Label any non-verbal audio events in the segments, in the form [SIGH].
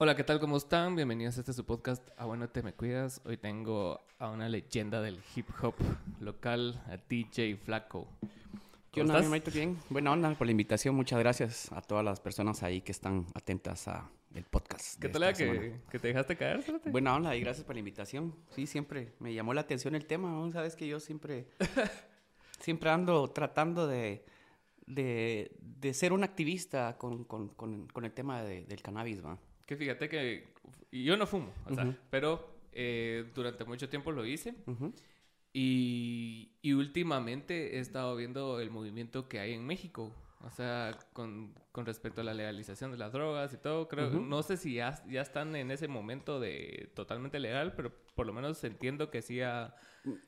Hola, ¿qué tal? ¿Cómo están? Bienvenidos a este su podcast A Bueno Te Me Cuidas. Hoy tengo a una leyenda del hip hop local, a DJ Flaco. ¿Qué onda, mi Bien. Buena onda por la invitación. Muchas gracias a todas las personas ahí que están atentas a el podcast. ¿Qué tal que, que, te dejaste caer? Buena onda y gracias por la invitación. Sí, siempre me llamó la atención el tema. ¿no? Sabes que yo siempre, [LAUGHS] siempre ando tratando de, de, de ser un activista con, con, con, el tema del cannabis, ¿va? Que fíjate que yo no fumo, o sea, pero eh, durante mucho tiempo lo hice. y, y, últimamente he estado viendo el movimiento que hay en México. O sea, con, con respecto a la legalización de las drogas y todo, creo, no sé si ya, ya están en ese momento de totalmente legal, pero por lo menos entiendo que sí ya,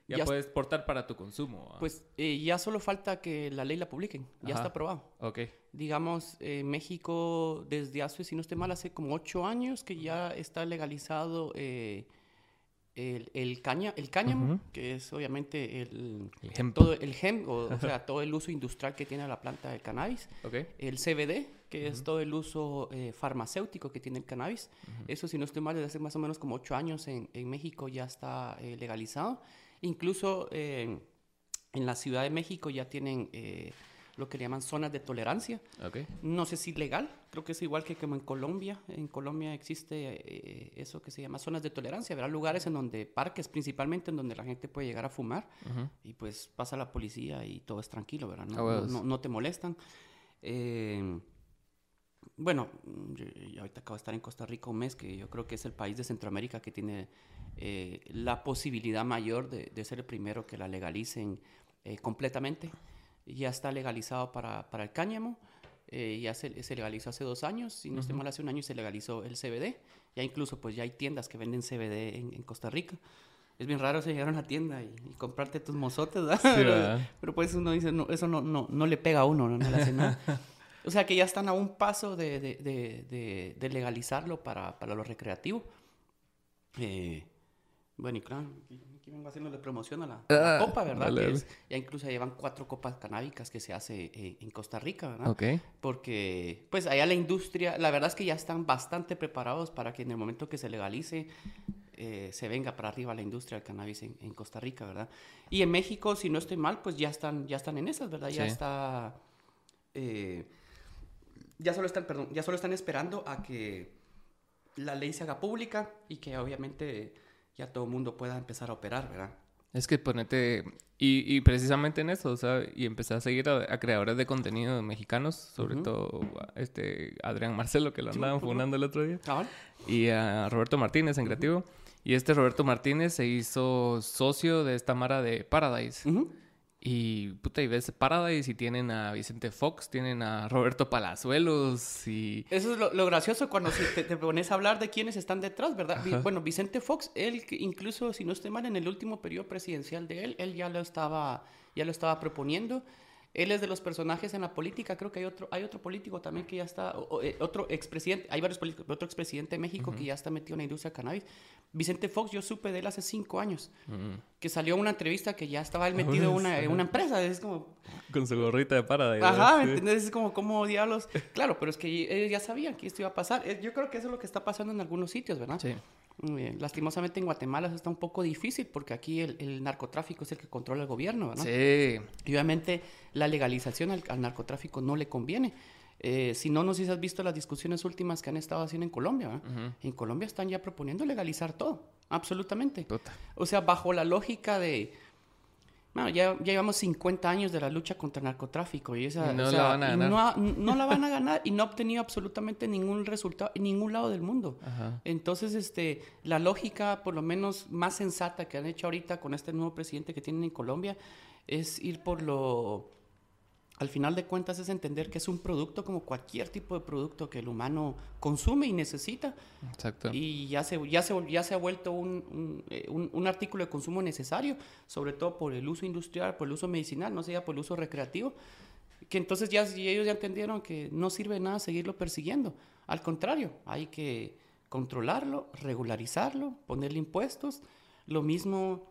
ya, puedes portar para tu consumo. Pues eh, ya solo falta que la ley la publiquen, ya está aprobado. Ok. Digamos, en México desde hace, si no estoy mal, hace como ocho años que ya está legalizado eh, el, el, caña, el cáñamo, que es obviamente el, el todo el gem, o, sea, [LAUGHS] todo el uso industrial que tiene la planta del cannabis. Okay. El CBD, que es todo el uso eh, farmacéutico que tiene el cannabis. Eso, si no estoy mal, desde hace más o menos como ocho años en, en México ya está eh, legalizado. Incluso eh, en la Ciudad de México ya tienen lo que le llaman zonas de tolerancia. Okay. No sé si legal, creo que es igual que como en Colombia. En Colombia existe eh, eso que se llama zonas de tolerancia. Habrá lugares en donde, parques principalmente, en donde la gente puede llegar a fumar y pues pasa la policía y todo es tranquilo, ¿verdad? No, ah, no, te molestan. Eh, bueno, yo, ahorita acabo de estar en Costa Rica un mes, que yo creo que es el país de Centroamérica que tiene eh, la posibilidad mayor de, de, ser el primero que la legalicen completamente ya está legalizado para, para el cáñamo. Eh, ya se, se, legalizó hace dos años, si no estoy mal, hace un año se legalizó el CBD. Ya incluso pues ya hay tiendas que venden CBD en, Costa Rica. Es bien raro llegar a una tienda y, comprarte tus mozotes, [LAUGHS] pero, pues uno dice, no, eso no, no, no le pega a uno, no, le hace nada. [LAUGHS] o sea que ya están a un paso de, de, de, de legalizarlo para, para lo recreativo. Eh, bueno, y claro, aquí vengo haciéndole promoción a la, ah, copa, ¿verdad? ya incluso llevan cuatro copas canábicas que se hace eh, en Costa Rica, ¿verdad? Ok. Porque, pues, allá la industria, la verdad es que ya están bastante preparados para que en el momento que se legalice, eh, se venga para arriba la industria del cannabis en, Costa Rica, ¿verdad? Y en México, si no estoy mal, pues ya están, ya están en esas, ¿verdad? Ya está... Eh, ya solo están, perdón, ya solo están esperando a que la ley se haga pública y que obviamente ya todo el mundo pueda empezar a operar, ¿verdad? Es que ponete, y, y precisamente en eso, o sea, y empecé a seguir a, creadores de contenido mexicanos, sobre todo este Adrián Marcelo, que lo andaban fundando el otro día, y a Roberto Martínez en Creativo. Y este Roberto Martínez se hizo socio de esta Mara de Paradise. Y puta, y ves Paradise y tienen a Vicente Fox, tienen a Roberto Palazuelos y... Eso es lo, gracioso cuando te, pones a hablar de quiénes están detrás, ¿verdad? Bueno, Vicente Fox, él incluso, si no estoy mal, en el último periodo presidencial de él, él ya lo estaba, ya lo estaba proponiendo. Él es de los personajes en la política, creo que hay otro, hay otro político también que ya está, eh, otro expresidente, hay varios políticos, otro expresidente de México que ya está metido en la industria cannabis. Vicente Fox, yo supe de él hace cinco años, que salió una entrevista que ya estaba él metido en una, una, empresa, es como... Con su gorrita de parada. Ajá, ¿entendés? Es como, ¿cómo diablos? Claro, pero es que ellos ya sabían que esto iba a pasar. Eh, yo creo que eso es lo que está pasando en algunos sitios, ¿verdad? Sí. Lastimosamente en Guatemala eso está un poco difícil porque aquí el, narcotráfico es el que controla el gobierno, ¿no? Sí. Y obviamente la legalización al, narcotráfico no le conviene. Eh, si no, no sé si has visto las discusiones últimas que han estado haciendo en Colombia. En Colombia están ya proponiendo legalizar todo, absolutamente. O sea, bajo la lógica de bueno, ya, ya, llevamos 50 años de la lucha contra el narcotráfico y esa no la van a ganar. No, la van a ganar y no ha obtenido absolutamente ningún resultado en ningún lado del mundo. Entonces, este, la lógica, por lo menos más sensata que han hecho ahorita con este nuevo presidente que tienen en Colombia, es ir por lo al final de cuentas es entender que es un producto como cualquier tipo de producto que el humano consume y necesita. Exacto. Y ya se, ya se, ya se ha vuelto un, eh, un, un, artículo de consumo necesario, sobre todo por el uso industrial, por el uso medicinal, no sea por el uso recreativo, que entonces ya ellos ya entendieron que no sirve de nada seguirlo persiguiendo. Al contrario, hay que controlarlo, regularizarlo, ponerle impuestos. Lo mismo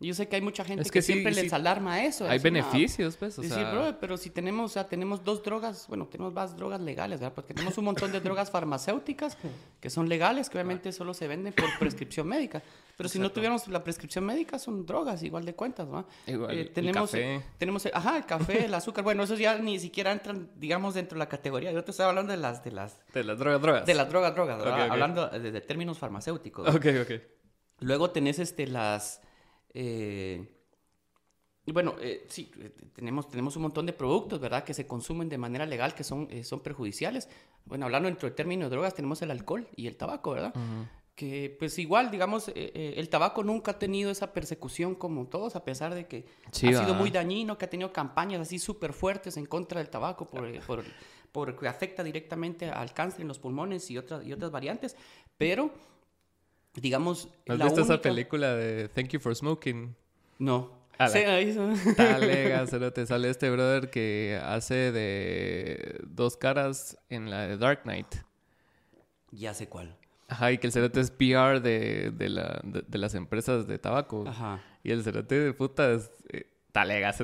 Yo sé que hay mucha gente que, siempre les alarma eso. Hay beneficios, pues. O sea... bro, pero si tenemos, o sea, tenemos dos drogas, bueno, tenemos más drogas legales, ¿verdad? Porque tenemos un montón de drogas farmacéuticas [LAUGHS] que son legales, que obviamente solo se venden por prescripción médica. Pero si no tuviéramos la prescripción médica, son drogas, igual de cuentas, ¿no? Igual, eh, tenemos, el café. tenemos, ajá, el café, el azúcar. Bueno, esos ya ni siquiera entran, digamos, dentro de la categoría. Yo te estaba hablando de las, de las... De las drogas, drogas. De las drogas, drogas. Hablando de, términos farmacéuticos. Ok, ok. Luego tenés, este, las... Eh, bueno, eh, sí, eh, tenemos, tenemos un montón de productos, ¿verdad?, que se consumen de manera legal que son, eh, son perjudiciales. Bueno, hablando dentro del término de drogas, tenemos el alcohol y el tabaco, ¿verdad? Que pues igual, digamos, el tabaco nunca ha tenido esa persecución como todos, a pesar de que ha sido muy dañino, que ha tenido campañas así súper fuertes en contra del tabaco por, por, porque afecta directamente al cáncer en los pulmones y otras, y otras variantes, pero, digamos... ¿Has visto esa película de Thank You for Smoking? No. Sí, ahí [LAUGHS] te sale este brother que hace de dos caras en la de Dark Knight. Ya sé cuál. Ajá, y que el cerote es PR de, de, la, de, las empresas de tabaco. Ajá. Y el cerote de puta es... Eh, talega,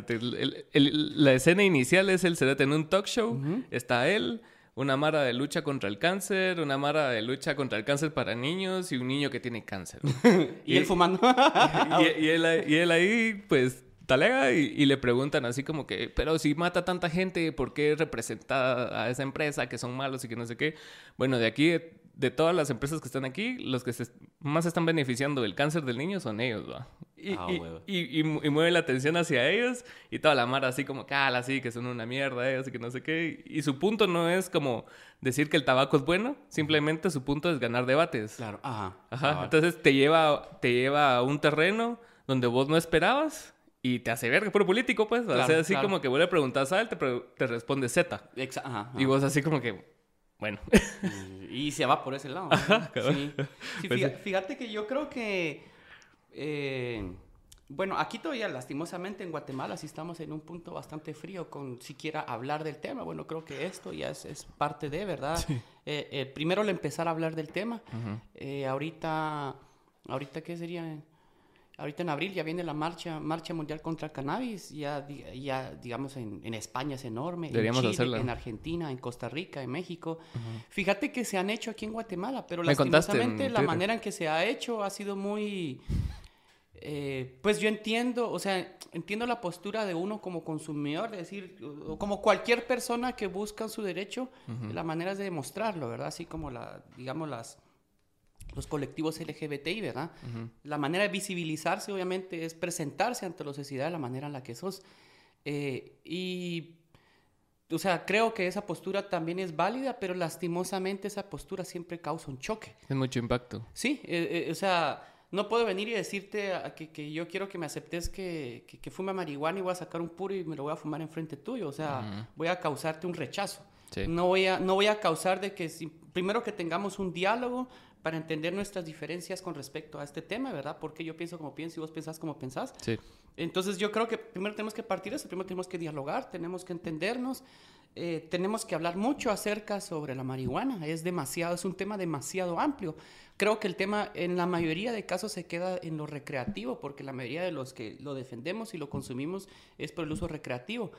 la escena inicial es el cerote en un talk show. Está él una mara de lucha contra el cáncer, una mara de lucha contra el cáncer para niños y un niño que tiene cáncer. [LAUGHS] y, él fumando. [LAUGHS] y, él, ahí, pues, talega y, le preguntan así como que, pero si mata tanta gente, ¿por qué representa a esa empresa que son malos y que no sé qué? Bueno, de aquí de todas las empresas que están aquí, los que se más están beneficiando del cáncer del niño son ellos, ¿va? Y, ah, y, y, mueve la atención hacia ellos y toda la mara así como, cala, así, que son una mierda ellos y que no sé qué. Y su punto no es como decir que el tabaco es bueno, simplemente su punto es ganar debates. Claro, ajá. Ajá, entonces te lleva, te lleva a un terreno donde vos no esperabas y te hace verga, puro político, pues. o sea, así como que vos le preguntas a él, te, te responde Z. ajá, Y vos así como que, bueno. y se va por ese lado. sí. Pues fíjate, que yo creo que... Eh, bueno, aquí todavía lastimosamente en Guatemala sí estamos en un punto bastante frío con siquiera hablar del tema. Bueno, creo que esto ya es, parte de, ¿verdad? Eh, eh, primero el empezar a hablar del tema. ahorita, ahorita, ¿qué sería? Ahorita en abril ya viene la marcha, marcha mundial contra el cannabis, ya, ya digamos en, España es enorme, en Chile, en Argentina, en Costa Rica, en México. Fíjate que se han hecho aquí en Guatemala, pero lastimosamente la manera en que se ha hecho ha sido muy... Eh, pues yo entiendo, o sea, entiendo la postura de uno como consumidor, es decir, como cualquier persona que busca su derecho, la manera es de demostrarlo, ¿verdad? Así como la, digamos, las los colectivos LGBTI, ¿verdad? La manera de visibilizarse, obviamente, es presentarse ante la sociedad de la manera en la que sos. Eh, y, o sea, creo que esa postura también es válida, pero lastimosamente esa postura siempre causa un choque. Es mucho impacto. Sí, eh, eh, o sea, no puedo venir y decirte que, que, yo quiero que me aceptes que, que, fume marihuana y voy a sacar un puro y me lo voy a fumar enfrente tuyo. O sea, voy a causarte un rechazo. No, voy a, no voy a causar de que, si, primero que tengamos un diálogo, para entender nuestras diferencias con respecto a este tema, ¿verdad? Porque yo pienso como pienso y vos pensás como pensás. Sí. Entonces yo creo que primero tenemos que partir eso, primero tenemos que dialogar, tenemos que entendernos, eh, tenemos que hablar mucho acerca sobre la marihuana. Es demasiado, es un tema demasiado amplio. Creo que el tema en la mayoría de casos se queda en lo recreativo, porque la mayoría de los que lo defendemos y lo consumimos es por el uso recreativo.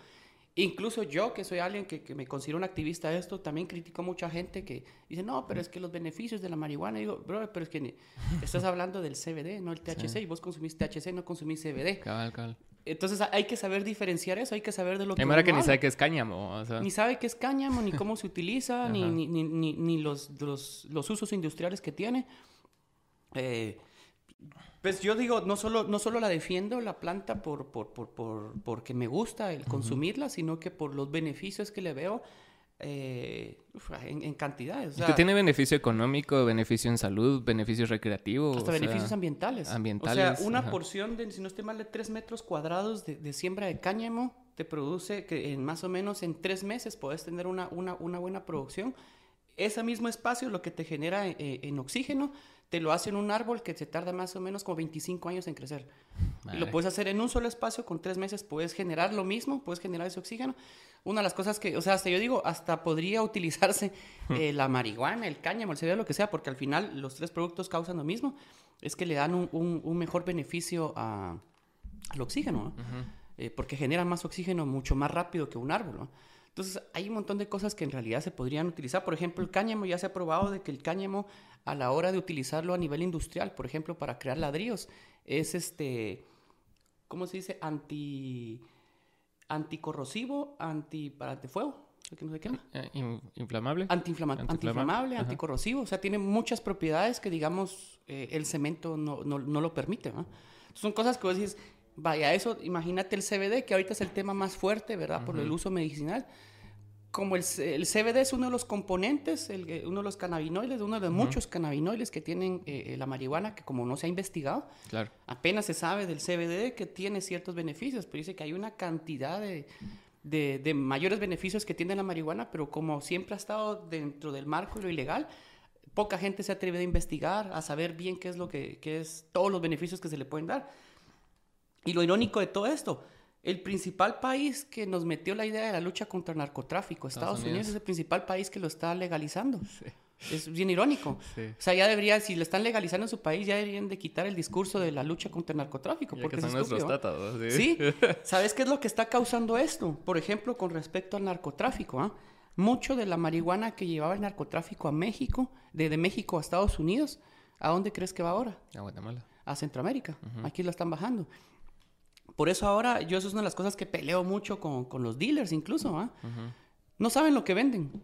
Incluso yo, que soy alguien que, me considero un activista de esto, también critico a mucha gente que dice, no, pero es que los beneficios de la marihuana, digo, bro, pero es que estás [LAUGHS] hablando del CBD, no el THC, y vos consumís THC, no consumís CBD. Cabal, cabal. Entonces hay que saber diferenciar eso, hay que saber de lo que... Hay que ni sabe qué es cáñamo. Ni sabe qué es cáñamo, ni cómo se utiliza, [LAUGHS] ni, ni, ni, ni, los, los, los usos industriales que tiene. Eh, pues yo digo, no solo, no solo la defiendo la planta por, por, por, por porque me gusta el consumirla, sino que por los beneficios que le veo eh, en, en, cantidades. que tiene beneficio económico, beneficio en salud, beneficios recreativos. Hasta beneficios ambientales. Ambientales. O sea, una porción de, si no estoy mal, de 3 metros cuadrados de, de, siembra de cáñamo te produce que en más o menos en 3 meses puedes tener una, una, una buena producción. Ese mismo espacio lo que te genera eh, en oxígeno te lo hace en un árbol que se tarda más o menos como 25 años en crecer. Y lo puedes hacer en un solo espacio, con tres meses puedes generar lo mismo, puedes generar ese oxígeno. Una de las cosas que, o sea, hasta yo digo, hasta podría [LAUGHS] utilizarse eh, la marihuana, el cáñamo, el cereal, lo que sea, porque al final los tres productos causan lo mismo, es que le dan un, un, mejor beneficio a, al oxígeno, eh, porque genera más oxígeno mucho más rápido que un árbol. Entonces, hay un montón de cosas que en realidad se podrían utilizar. Por ejemplo, el cáñamo ya se ha probado de que el cáñamo, a la hora de utilizarlo a nivel industrial, por ejemplo, para crear ladrillos, es este, ¿cómo se dice? Anti, anticorrosivo, anti, para de fuego. No sé qué eh, inflamable. antiinflamable, anticorrosivo. O sea, tiene muchas propiedades que, digamos, eh, el cemento no, no, no lo permite. Son cosas que vos decís, vaya, eso, imagínate el CBD, que ahorita es el tema más fuerte, ¿verdad? Por el uso medicinal. Como el, el, CBD es uno de los componentes, el, uno de los cannabinoides, uno de los muchos cannabinoides que tienen eh, eh, la marihuana, que como no se ha investigado, claro. apenas se sabe del CBD que tiene ciertos beneficios, pero dice que hay una cantidad de, de, de mayores beneficios que tiene la marihuana, pero como siempre ha estado dentro del marco de lo ilegal, poca gente se atreve a investigar, a saber bien qué es lo que, qué es todos los beneficios que se le pueden dar. Y lo irónico de todo esto, el principal país que nos metió la idea de la lucha contra el narcotráfico, Estados, Unidos. es el principal país que lo está legalizando. Es bien irónico. [LAUGHS] O sea, ya debería, si lo están legalizando en su país, ya deberían de quitar el discurso de la lucha contra el narcotráfico. porque son nuestros ¿Sí? [LAUGHS] ¿Sabes qué es lo que está causando esto? Por ejemplo, con respecto al narcotráfico. ¿ah? Mucho de la marihuana que llevaba el narcotráfico a México, de, México a Estados Unidos, ¿a dónde crees que va ahora? A Guatemala. A Centroamérica. Aquí lo están bajando. Por eso ahora, yo eso es una de las cosas que peleo mucho con, con los dealers incluso, ¿ah? No saben lo que venden.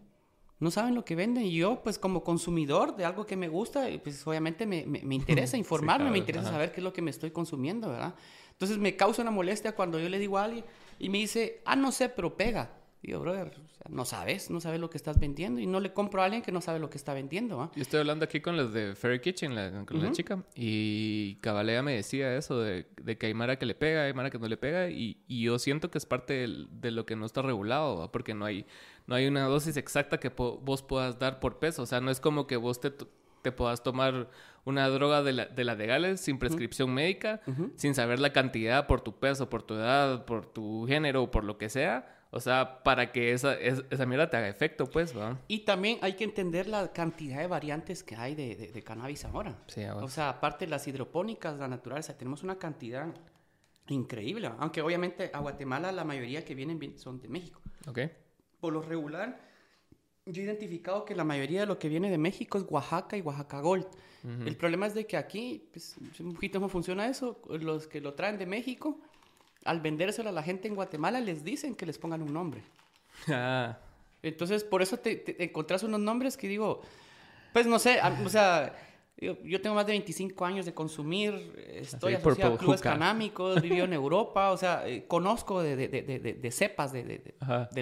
No saben lo que venden. Y yo, pues como consumidor de algo que me gusta, pues obviamente me, me, interesa [LAUGHS] informarme, me interesa saber qué es lo que me estoy consumiendo, ¿verdad? Entonces me causa una molestia cuando yo le digo a alguien y me dice, ah, no sé, pero pega. Digo, brother, no sabes, no sabes lo que estás vendiendo y no le compro a alguien que no sabe lo que está vendiendo. ¿ah? Yo estoy hablando aquí con los de Fairy Kitchen, la, con la chica, y Cabalea me decía eso de, que hay Mara que le pega, hay Mara que no le pega, y, yo siento que es parte de, lo que no está regulado, porque no hay, no hay una dosis exacta que vos puedas dar por peso. O sea, no es como que vos te, te puedas tomar una droga de, la, de las legales sin prescripción médica, sin saber la cantidad por tu peso, por tu edad, por tu género, por lo que sea o sea, para que esa, esa mierda te haga efecto, pues, ¿va? Y también hay que entender la cantidad de variantes que hay de, de, cannabis ahora. Sí, o sea, aparte de las hidropónicas, las naturales, tenemos una cantidad increíble. Aunque obviamente a Guatemala la mayoría que vienen son de México. Ok. Por lo regular, yo he identificado que la mayoría de lo que viene de México es Oaxaca y Oaxaca Gold. El problema es de que aquí, pues, un poquito cómo funciona eso. Los que lo traen de México al vendérselo a la gente en Guatemala les dicen que les pongan un nombre. Ah. Entonces, por eso te, encontrás unos nombres que digo, pues no sé, o sea, yo, tengo más de 25 años de consumir, estoy asociado a clubes canámicos, viví en [LAUGHS] Europa, o sea, eh, conozco de, de, de, de, cepas de,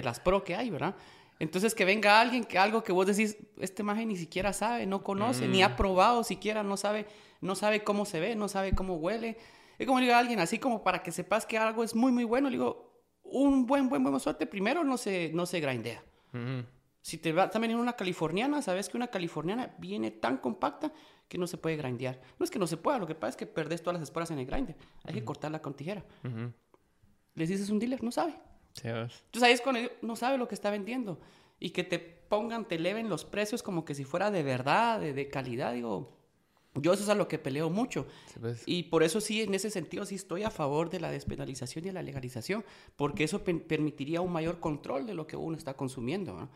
las pro que hay, ¿verdad? Entonces, que venga alguien, que algo que vos decís, este maje ni siquiera sabe, no conoce, ni ha mm. probado siquiera, no sabe, no sabe cómo se ve, no sabe cómo huele. Es como le digo a alguien, así como para que sepas que algo es muy, muy bueno, le digo, un buen, buen, buen suerte, primero no se, no se grindea. Si te va también en una californiana, sabes que una californiana viene tan compacta que no se puede grindear. No es que no se pueda, lo que pasa es que perdes todas las esporas en el grinder. Hay que cortarla con tijera. Les dices un dealer, no sabe. Entonces ahí es cuando no sabe lo que está vendiendo. Y que te pongan, te eleven los precios como que si fuera de verdad, de, de calidad. Digo, yo eso es a lo que peleo mucho. Pues. Y por eso sí, en ese sentido, sí estoy a favor de la despenalización y de la legalización, porque eso permitiría un mayor control de lo que uno está consumiendo. ¿no?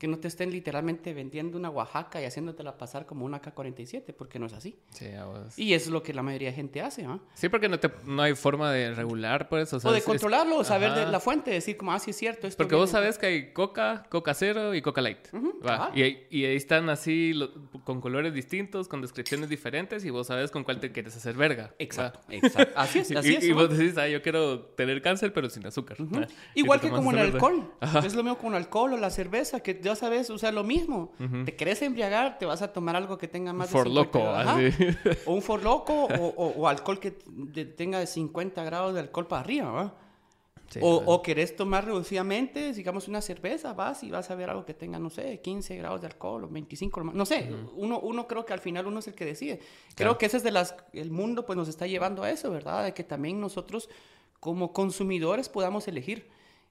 Que no te estén literalmente vendiendo una Oaxaca y haciéndotela pasar como una K-47, porque no es así. Sí, Y eso es lo que la mayoría de gente hace, ¿ah? Sí, porque no, te, no hay forma de regular por eso. O, de controlarlo, o saber de la fuente, decir como, ah, sí es cierto. Esto porque vos sabes que hay Coca, Coca Cero y Coca Light. y, ahí, y, ahí, están así, con colores distintos, con descripciones diferentes, y vos sabes con cuál te quieres hacer verga. Exacto, exacto. Así es, [LAUGHS] así y, es. Y vos decís, ah, yo quiero tener cáncer, pero sin azúcar. Igual que como el alcohol. Es lo mismo con el alcohol o la cerveza, que ya sabes, o sea, lo mismo. Te querés embriagar, te vas a tomar algo que tenga más de for loco, O un for loco o, alcohol que tenga de 50 grados de alcohol para arriba, ¿va? o, o, querés tomar reducidamente, digamos, una cerveza, vas y vas a ver algo que tenga, no sé, 15 grados de alcohol o 25, no sé. uno, uno creo que al final uno es el que decide. Creo que ese es de las... El mundo pues nos está llevando a eso, ¿verdad? De que también nosotros como consumidores podamos elegir.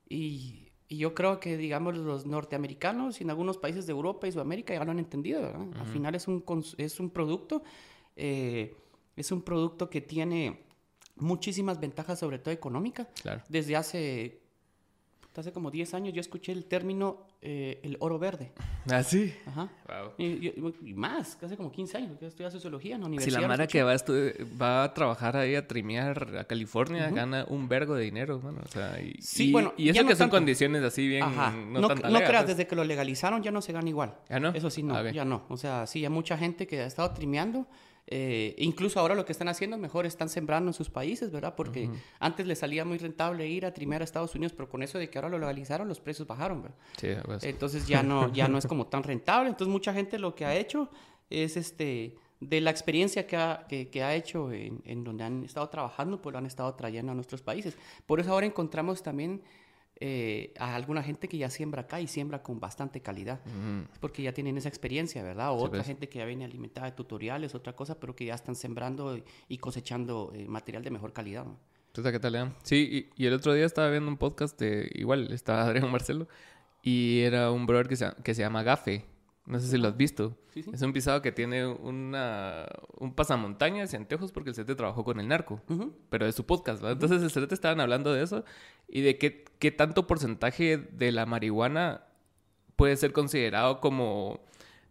Y y yo creo que, digamos, los norteamericanos y en algunos países de Europa y Sudamérica ya lo han entendido, ¿verdad? Al final es un, es un producto, eh, es un producto que tiene muchísimas ventajas, sobre todo económicas. Claro. Desde hace, hace como 10 años yo escuché el término eh, el oro verde. [LAUGHS] ¿Ah, sí? Ajá. Wow. Y, más, hace como 15 años, yo estudié sociología en la universidad. Si la Mara que va a, va a trabajar ahí a trimear a California gana un vergo de dinero, bueno, o sea, y, sí, bueno, y eso que son condiciones así bien Ajá. no, no, no creas, pues. desde que lo legalizaron ya no se gana igual. ¿Ya no? Eso sí, no, ya no. O sea, sí, hay mucha gente que ha estado trimeando eh, incluso ahora lo que están haciendo mejor están sembrando en sus países, ¿verdad? Porque antes les salía muy rentable ir a trimear a Estados Unidos, pero con eso de que ahora lo legalizaron, los precios bajaron, ¿verdad? Sí, pues. Entonces ya no, ya no es como tan rentable. Entonces mucha gente lo que ha hecho es este de la experiencia que ha, que, ha hecho en, en, donde han estado trabajando, pues lo han estado trayendo a nuestros países. Por eso ahora encontramos también eh, a alguna gente que ya siembra acá y siembra con bastante calidad. Porque ya tienen esa experiencia, ¿verdad? O otra pues. gente que ya viene alimentada de tutoriales, otra cosa, pero que ya están sembrando y cosechando eh, material de mejor calidad. ¿no? ¿Qué tal, León? Sí, y, el otro día estaba viendo un podcast de, igual, estaba [LAUGHS] Adrián Marcelo, y era un brother que se, que se llama Gafe. No sé si lo has visto. Es un pisado que tiene una, un pasamontañas y anteojos porque el CT trabajó con el narco. Pero de su podcast, ¿verdad? Entonces el CT estaban hablando de eso y de qué, qué tanto porcentaje de la marihuana puede ser considerado como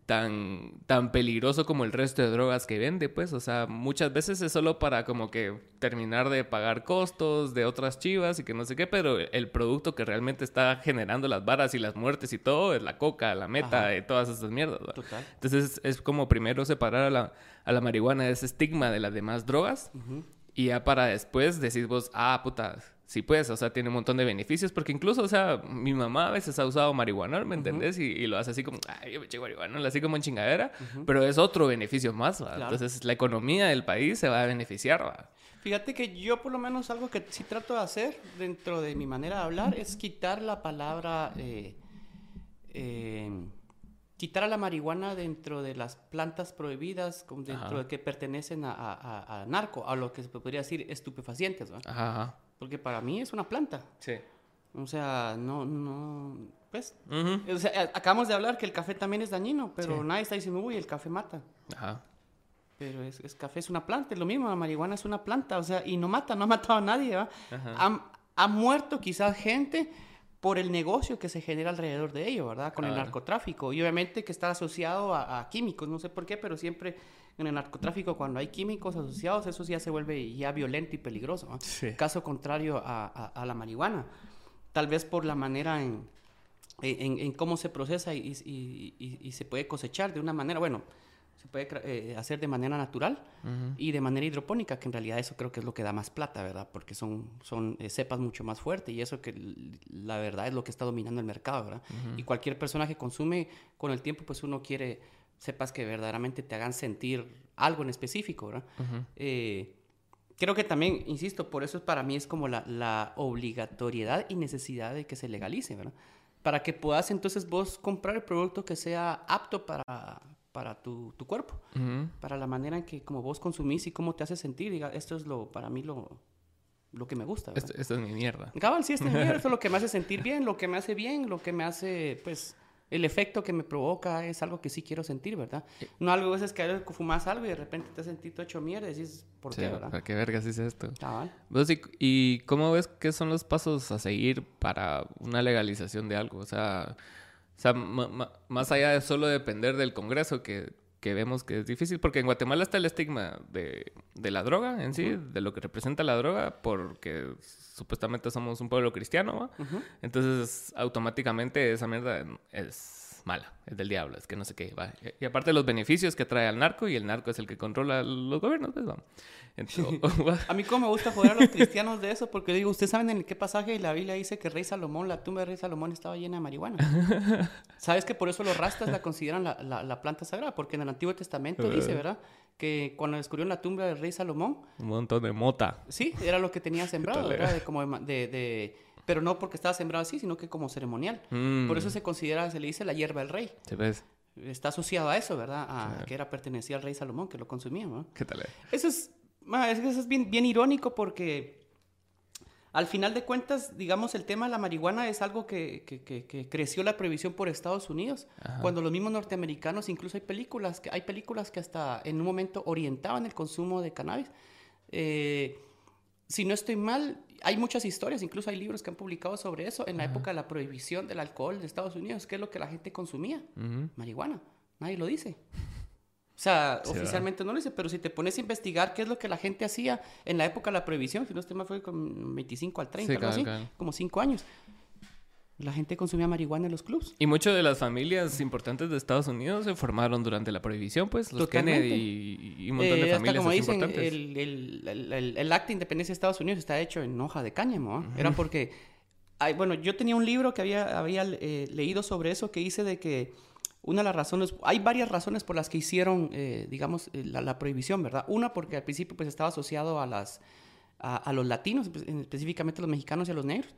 tan, tan peligroso como el resto de drogas que vende, pues, o sea, muchas veces es solo para como que terminar de pagar costos de otras chivas y que no sé qué, pero el producto que realmente está generando las varas y las muertes y todo es la coca, la meta y todas esas mierdas. Total. Entonces es como primero separar a la, a la marihuana de ese estigma de las demás drogas y ya para después decir vos, ah, puta, sí pues, o sea, tiene un montón de beneficios, porque incluso, o sea, mi mamá a veces ha usado marihuana, ¿me entendés? y, lo hace así como, ay, yo me eché marihuana, así como en chingadera, pero es otro beneficio más, Entonces, la economía del país se va a beneficiar, ¿va? Fíjate que yo por lo menos algo que sí trato de hacer dentro de mi manera de hablar es quitar la palabra... Eh, eh, quitar a la marihuana dentro de las plantas prohibidas, dentro de que pertenecen a, narco, a lo que se podría decir estupefacientes, ¿verdad? Ajá, Porque para mí es una planta. Sí. O sea, no, no, pues, o sea, acabamos de hablar que el café también es dañino, pero nadie está diciendo, uy, el café mata. Ajá. Pero es, es, café es una planta, es lo mismo, la marihuana es una planta, o sea, y no mata, no ha matado a nadie, ¿va? Ha, ha muerto quizás gente, por el negocio que se genera alrededor de ello, ¿verdad? Con el narcotráfico. Y obviamente que está asociado a, químicos, no sé por qué, pero siempre en el narcotráfico cuando hay químicos asociados, eso ya se vuelve ya violento y peligroso. Caso contrario a, la marihuana. Tal vez por la manera en, en, cómo se procesa y, y, se puede cosechar de una manera, bueno, se puede eh, hacer de manera natural y de manera hidropónica, que en realidad eso creo que es lo que da más plata, ¿verdad? Porque son, son eh, cepas mucho más fuertes y eso que la verdad es lo que está dominando el mercado, ¿verdad? Y cualquier persona que consume con el tiempo, pues uno quiere cepas que verdaderamente te hagan sentir algo en específico, ¿verdad? Eh, creo que también, insisto, por eso para mí es como la, la obligatoriedad y necesidad de que se legalice, ¿verdad? Para que puedas entonces vos comprar el producto que sea apto para para tu, tu cuerpo, para la manera en que como vos consumís y cómo te hace sentir. Diga, esto es lo, para mí lo, lo que me gusta. Esto, esto, es mi mierda. Cabal, sí, esto es mi mierda. Esto es lo que me hace [LAUGHS] sentir bien, lo que me hace bien, lo que me hace, pues, el efecto que me provoca es algo que sí quiero sentir, ¿verdad? No algo a veces que fumas algo y de repente te sentís todo hecho mierda y dices, ¿por qué, verdad? ¿Para qué vergas es esto? Cabal. y, ¿Y cómo ves que son los pasos a seguir para una legalización de algo? O sea... O sea, más allá de solo depender del Congreso, que, que, vemos que es difícil, porque en Guatemala está el estigma de, de la droga en sí, de lo que representa la droga, porque supuestamente somos un pueblo cristiano, Entonces, automáticamente esa mierda es mala, es del diablo, es que no sé qué, va. Y aparte los beneficios que trae al narco, y el narco es el que controla los gobiernos, pues vamos. [LAUGHS] a mí como me gusta joder a los cristianos de eso, porque digo, ¿ustedes saben en qué pasaje de la Biblia dice que Rey Salomón, la tumba de Rey Salomón estaba llena de marihuana? [LAUGHS] ¿Sabes que por eso los rastas la consideran la, la, planta sagrada? Porque en el Antiguo Testamento dice, ¿verdad? Que cuando descubrieron la tumba del Rey Salomón... Un montón de mota. Sí, era lo que tenía [LAUGHS] sembrado, ¿verdad? De, como de, de, pero no porque estaba sembrado así, sino que como ceremonial. Mm. Por eso se considera, se le dice la hierba del rey. ¿Sí ves? Está asociado a eso, ¿verdad? A que era pertenecía al rey Salomón, que lo consumía, ¿no? ¿Qué tal? Eso es es que eso es bien, bien irónico porque al final de cuentas, digamos, el tema de la marihuana es algo que, que, creció la prohibición por Estados Unidos, cuando los mismos norteamericanos, incluso hay películas, que, hay películas que hasta en un momento orientaban el consumo de cannabis. Eh, si no estoy mal, hay muchas historias, incluso hay libros que han publicado sobre eso, en la época de la prohibición del alcohol de Estados Unidos, ¿qué es lo que la gente consumía? Marihuana, nadie lo dice. O sea, [LAUGHS] oficialmente no lo dice, pero si te pones a investigar qué es lo que la gente hacía en la época de la prohibición, si no estoy mal fue con 25 al 30, algo así, como 5 años la gente consumía marihuana en los clubs. Y muchas de las familias importantes de Estados Unidos se formaron durante la prohibición, pues, los Kennedy y, un montón de eh, familias como dicen, El, el, el, acta de independencia de Estados Unidos está hecho en hoja de cáñamo. Era porque, bueno, yo tenía un libro que había, había eh, leído sobre eso que dice de que una de las razones, hay varias razones por las que hicieron, eh, digamos, la, prohibición, ¿verdad? Una porque al principio pues estaba asociado a las, a, a los latinos, específicamente a los mexicanos y a los negros.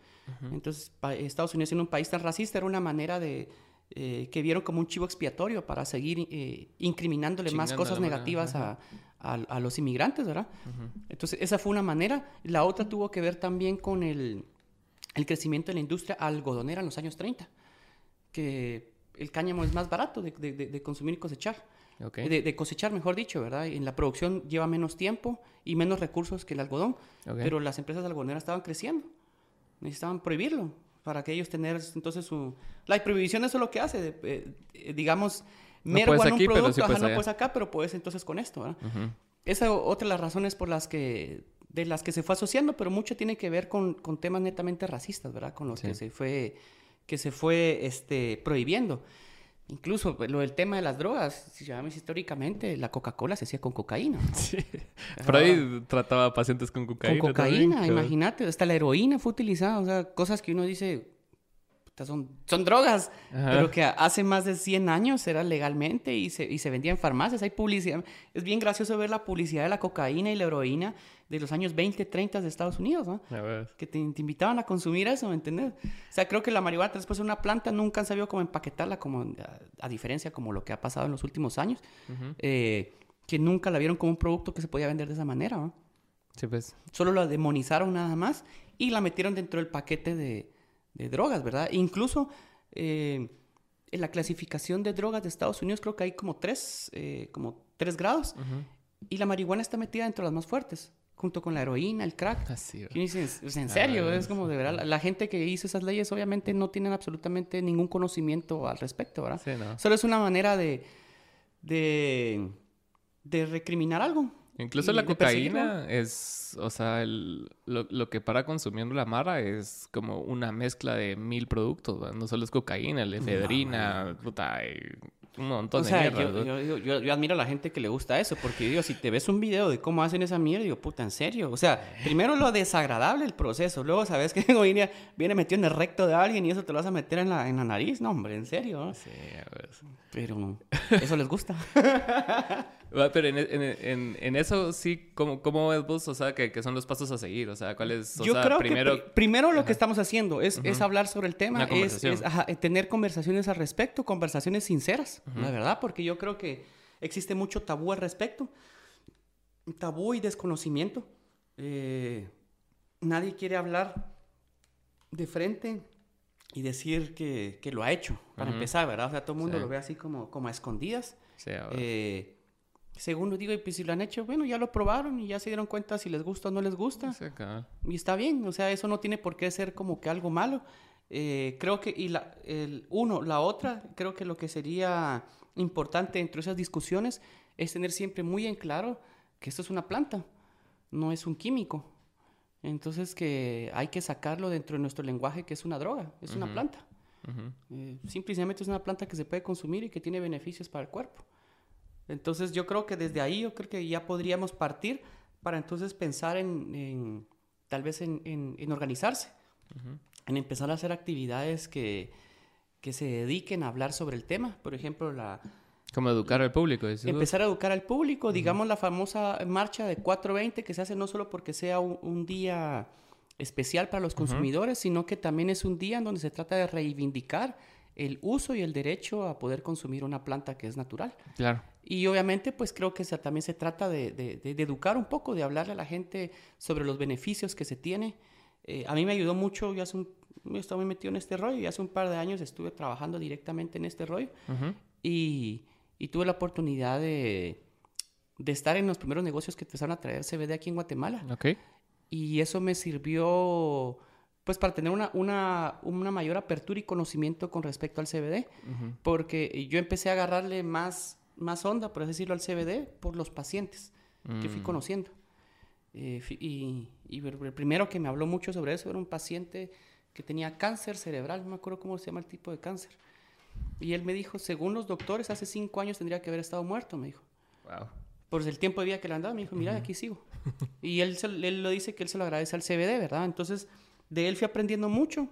Entonces, Estados Unidos siendo un país tan racista era una manera de eh, que vieron como un chivo expiatorio para seguir eh, incriminándole más cosas negativas a, a, los inmigrantes, ¿verdad? Entonces, esa fue una manera. La otra tuvo que ver también con el, el crecimiento de la industria algodonera en los años 30, que el cáñamo es más barato de, de, de consumir y cosechar. De, de, cosechar, mejor dicho, ¿verdad? En la producción lleva menos tiempo y menos recursos que el algodón, pero las empresas algodoneras estaban creciendo necesitaban prohibirlo para que ellos tener entonces su... La prohibición eso es lo que hace, eh, eh, digamos, merguan un producto, ajá, no puedes acá, pero puedes entonces con esto, ¿verdad? Esa es otra de las razones por las que, de las que se fue asociando, pero mucho tiene que ver con, con temas netamente racistas, ¿verdad? Con los que se fue, que se fue este, prohibiendo. Incluso pues, lo del tema de las drogas, si llamamos históricamente, la Coca-Cola se hacía con cocaína. [LAUGHS] Sí. Ahí trataba pacientes con cocaína. Con cocaína, imagínate. Hasta la heroína fue utilizada. O sea, cosas que uno dice, son, son drogas, pero que hace más de 100 años era legalmente y se, y se vendía en farmacias. Hay publicidad. Es bien gracioso ver la publicidad de la cocaína y la heroína de los años 20, 30 de Estados Unidos, ¿no? Que te, invitaban a consumir eso, ¿me entiendes? O sea, creo que la marihuana, después de una planta, nunca han sabido cómo empaquetarla, como, a, diferencia como lo que ha pasado en los últimos años, eh, que nunca la vieron como un producto que se podía vender de esa manera, ¿no? Sí, pues. Solo la demonizaron nada más y la metieron dentro del paquete de de drogas, ¿verdad? Incluso eh, en la clasificación de drogas de Estados Unidos creo que hay como tres, eh, como tres grados. Y la marihuana está metida entre las más fuertes, junto con la heroína, el crack. Así, y en serio, es como de verdad. La, gente que hizo esas leyes obviamente no tienen absolutamente ningún conocimiento al respecto, ¿verdad? Sí, no. Solo es una manera de, de, de recriminar algo. Incluso la cocaína es, o sea, lo, que para consumiendo la mara es como una mezcla de mil productos, no solo es cocaína, la efedrina, puta, un montón de mierda. Yo, yo, admiro a la gente que le gusta eso, porque digo, si te ves un video de cómo hacen esa mierda, digo, puta, en serio. O sea, primero lo desagradable el proceso, luego sabes que [LAUGHS] viene, viene metido en el recto de alguien y eso te lo vas a meter en la, en la nariz. No, hombre, en serio. Sí. Pero [LAUGHS] eso les gusta. [LAUGHS] Pero en, en, en, eso sí, ¿cómo, ¿cómo, ves vos? O sea, que, que, son los pasos a seguir. O sea, ¿cuál es? Yo creo primero... que primero lo que estamos haciendo es, es hablar sobre el tema, es, es tener conversaciones al respecto, conversaciones sinceras, la verdad, porque yo creo que existe mucho tabú al respecto, tabú y desconocimiento. Eh, nadie quiere hablar de frente y decir que, que lo ha hecho, para empezar, ¿verdad? O sea, todo el mundo lo ve así como, como a escondidas. Sí, eh, Segundo, digo, y pues si lo han hecho, bueno, ya lo probaron y ya se dieron cuenta si les gusta o no les gusta. y está bien, o sea, eso no tiene por qué ser como que algo malo. Eh, creo que, y la, el, uno, la otra, creo que lo que sería importante entre esas discusiones es tener siempre muy en claro que esto es una planta, no es un químico. Entonces que hay que sacarlo dentro de nuestro lenguaje que es una droga, es una planta. Eh, simplemente es una planta que se puede consumir y que tiene beneficios para el cuerpo. Entonces yo creo que desde ahí yo creo que ya podríamos partir para entonces pensar en, tal vez en, organizarse, en empezar a hacer actividades que, que se dediquen a hablar sobre el tema. Por ejemplo, la... Como educar al público. Empezar a educar al público, digamos la famosa marcha de 420 que se hace no solo porque sea un, día especial para los consumidores, sino que también es un día en donde se trata de reivindicar el uso y el derecho a poder consumir una planta que es natural. Claro. Y obviamente, pues creo que también se trata de, educar un poco, de hablarle a la gente sobre los beneficios que se tiene. Eh, a mí me ayudó mucho, yo hace un, estaba muy metido en este rollo y hace un par de años estuve trabajando directamente en este rollo y, tuve la oportunidad de, estar en los primeros negocios que empezaron a traer CBD aquí en Guatemala. y eso me sirvió pues para tener una, una, una, mayor apertura y conocimiento con respecto al CBD, porque yo empecé a agarrarle más, más onda, por así decirlo, al CBD por los pacientes que fui mm. conociendo. Eh, y, y, el primero que me habló mucho sobre eso era un paciente que tenía cáncer cerebral, no me acuerdo cómo se llama el tipo de cáncer. Y él me dijo, según los doctores, hace cinco años tendría que haber estado muerto, me dijo. Wow. Por el tiempo de vida que le han dado, me dijo, mira, aquí sigo. [LAUGHS] y él, él lo dice que él se lo agradece al CBD, ¿verdad? Entonces, de él fui aprendiendo mucho.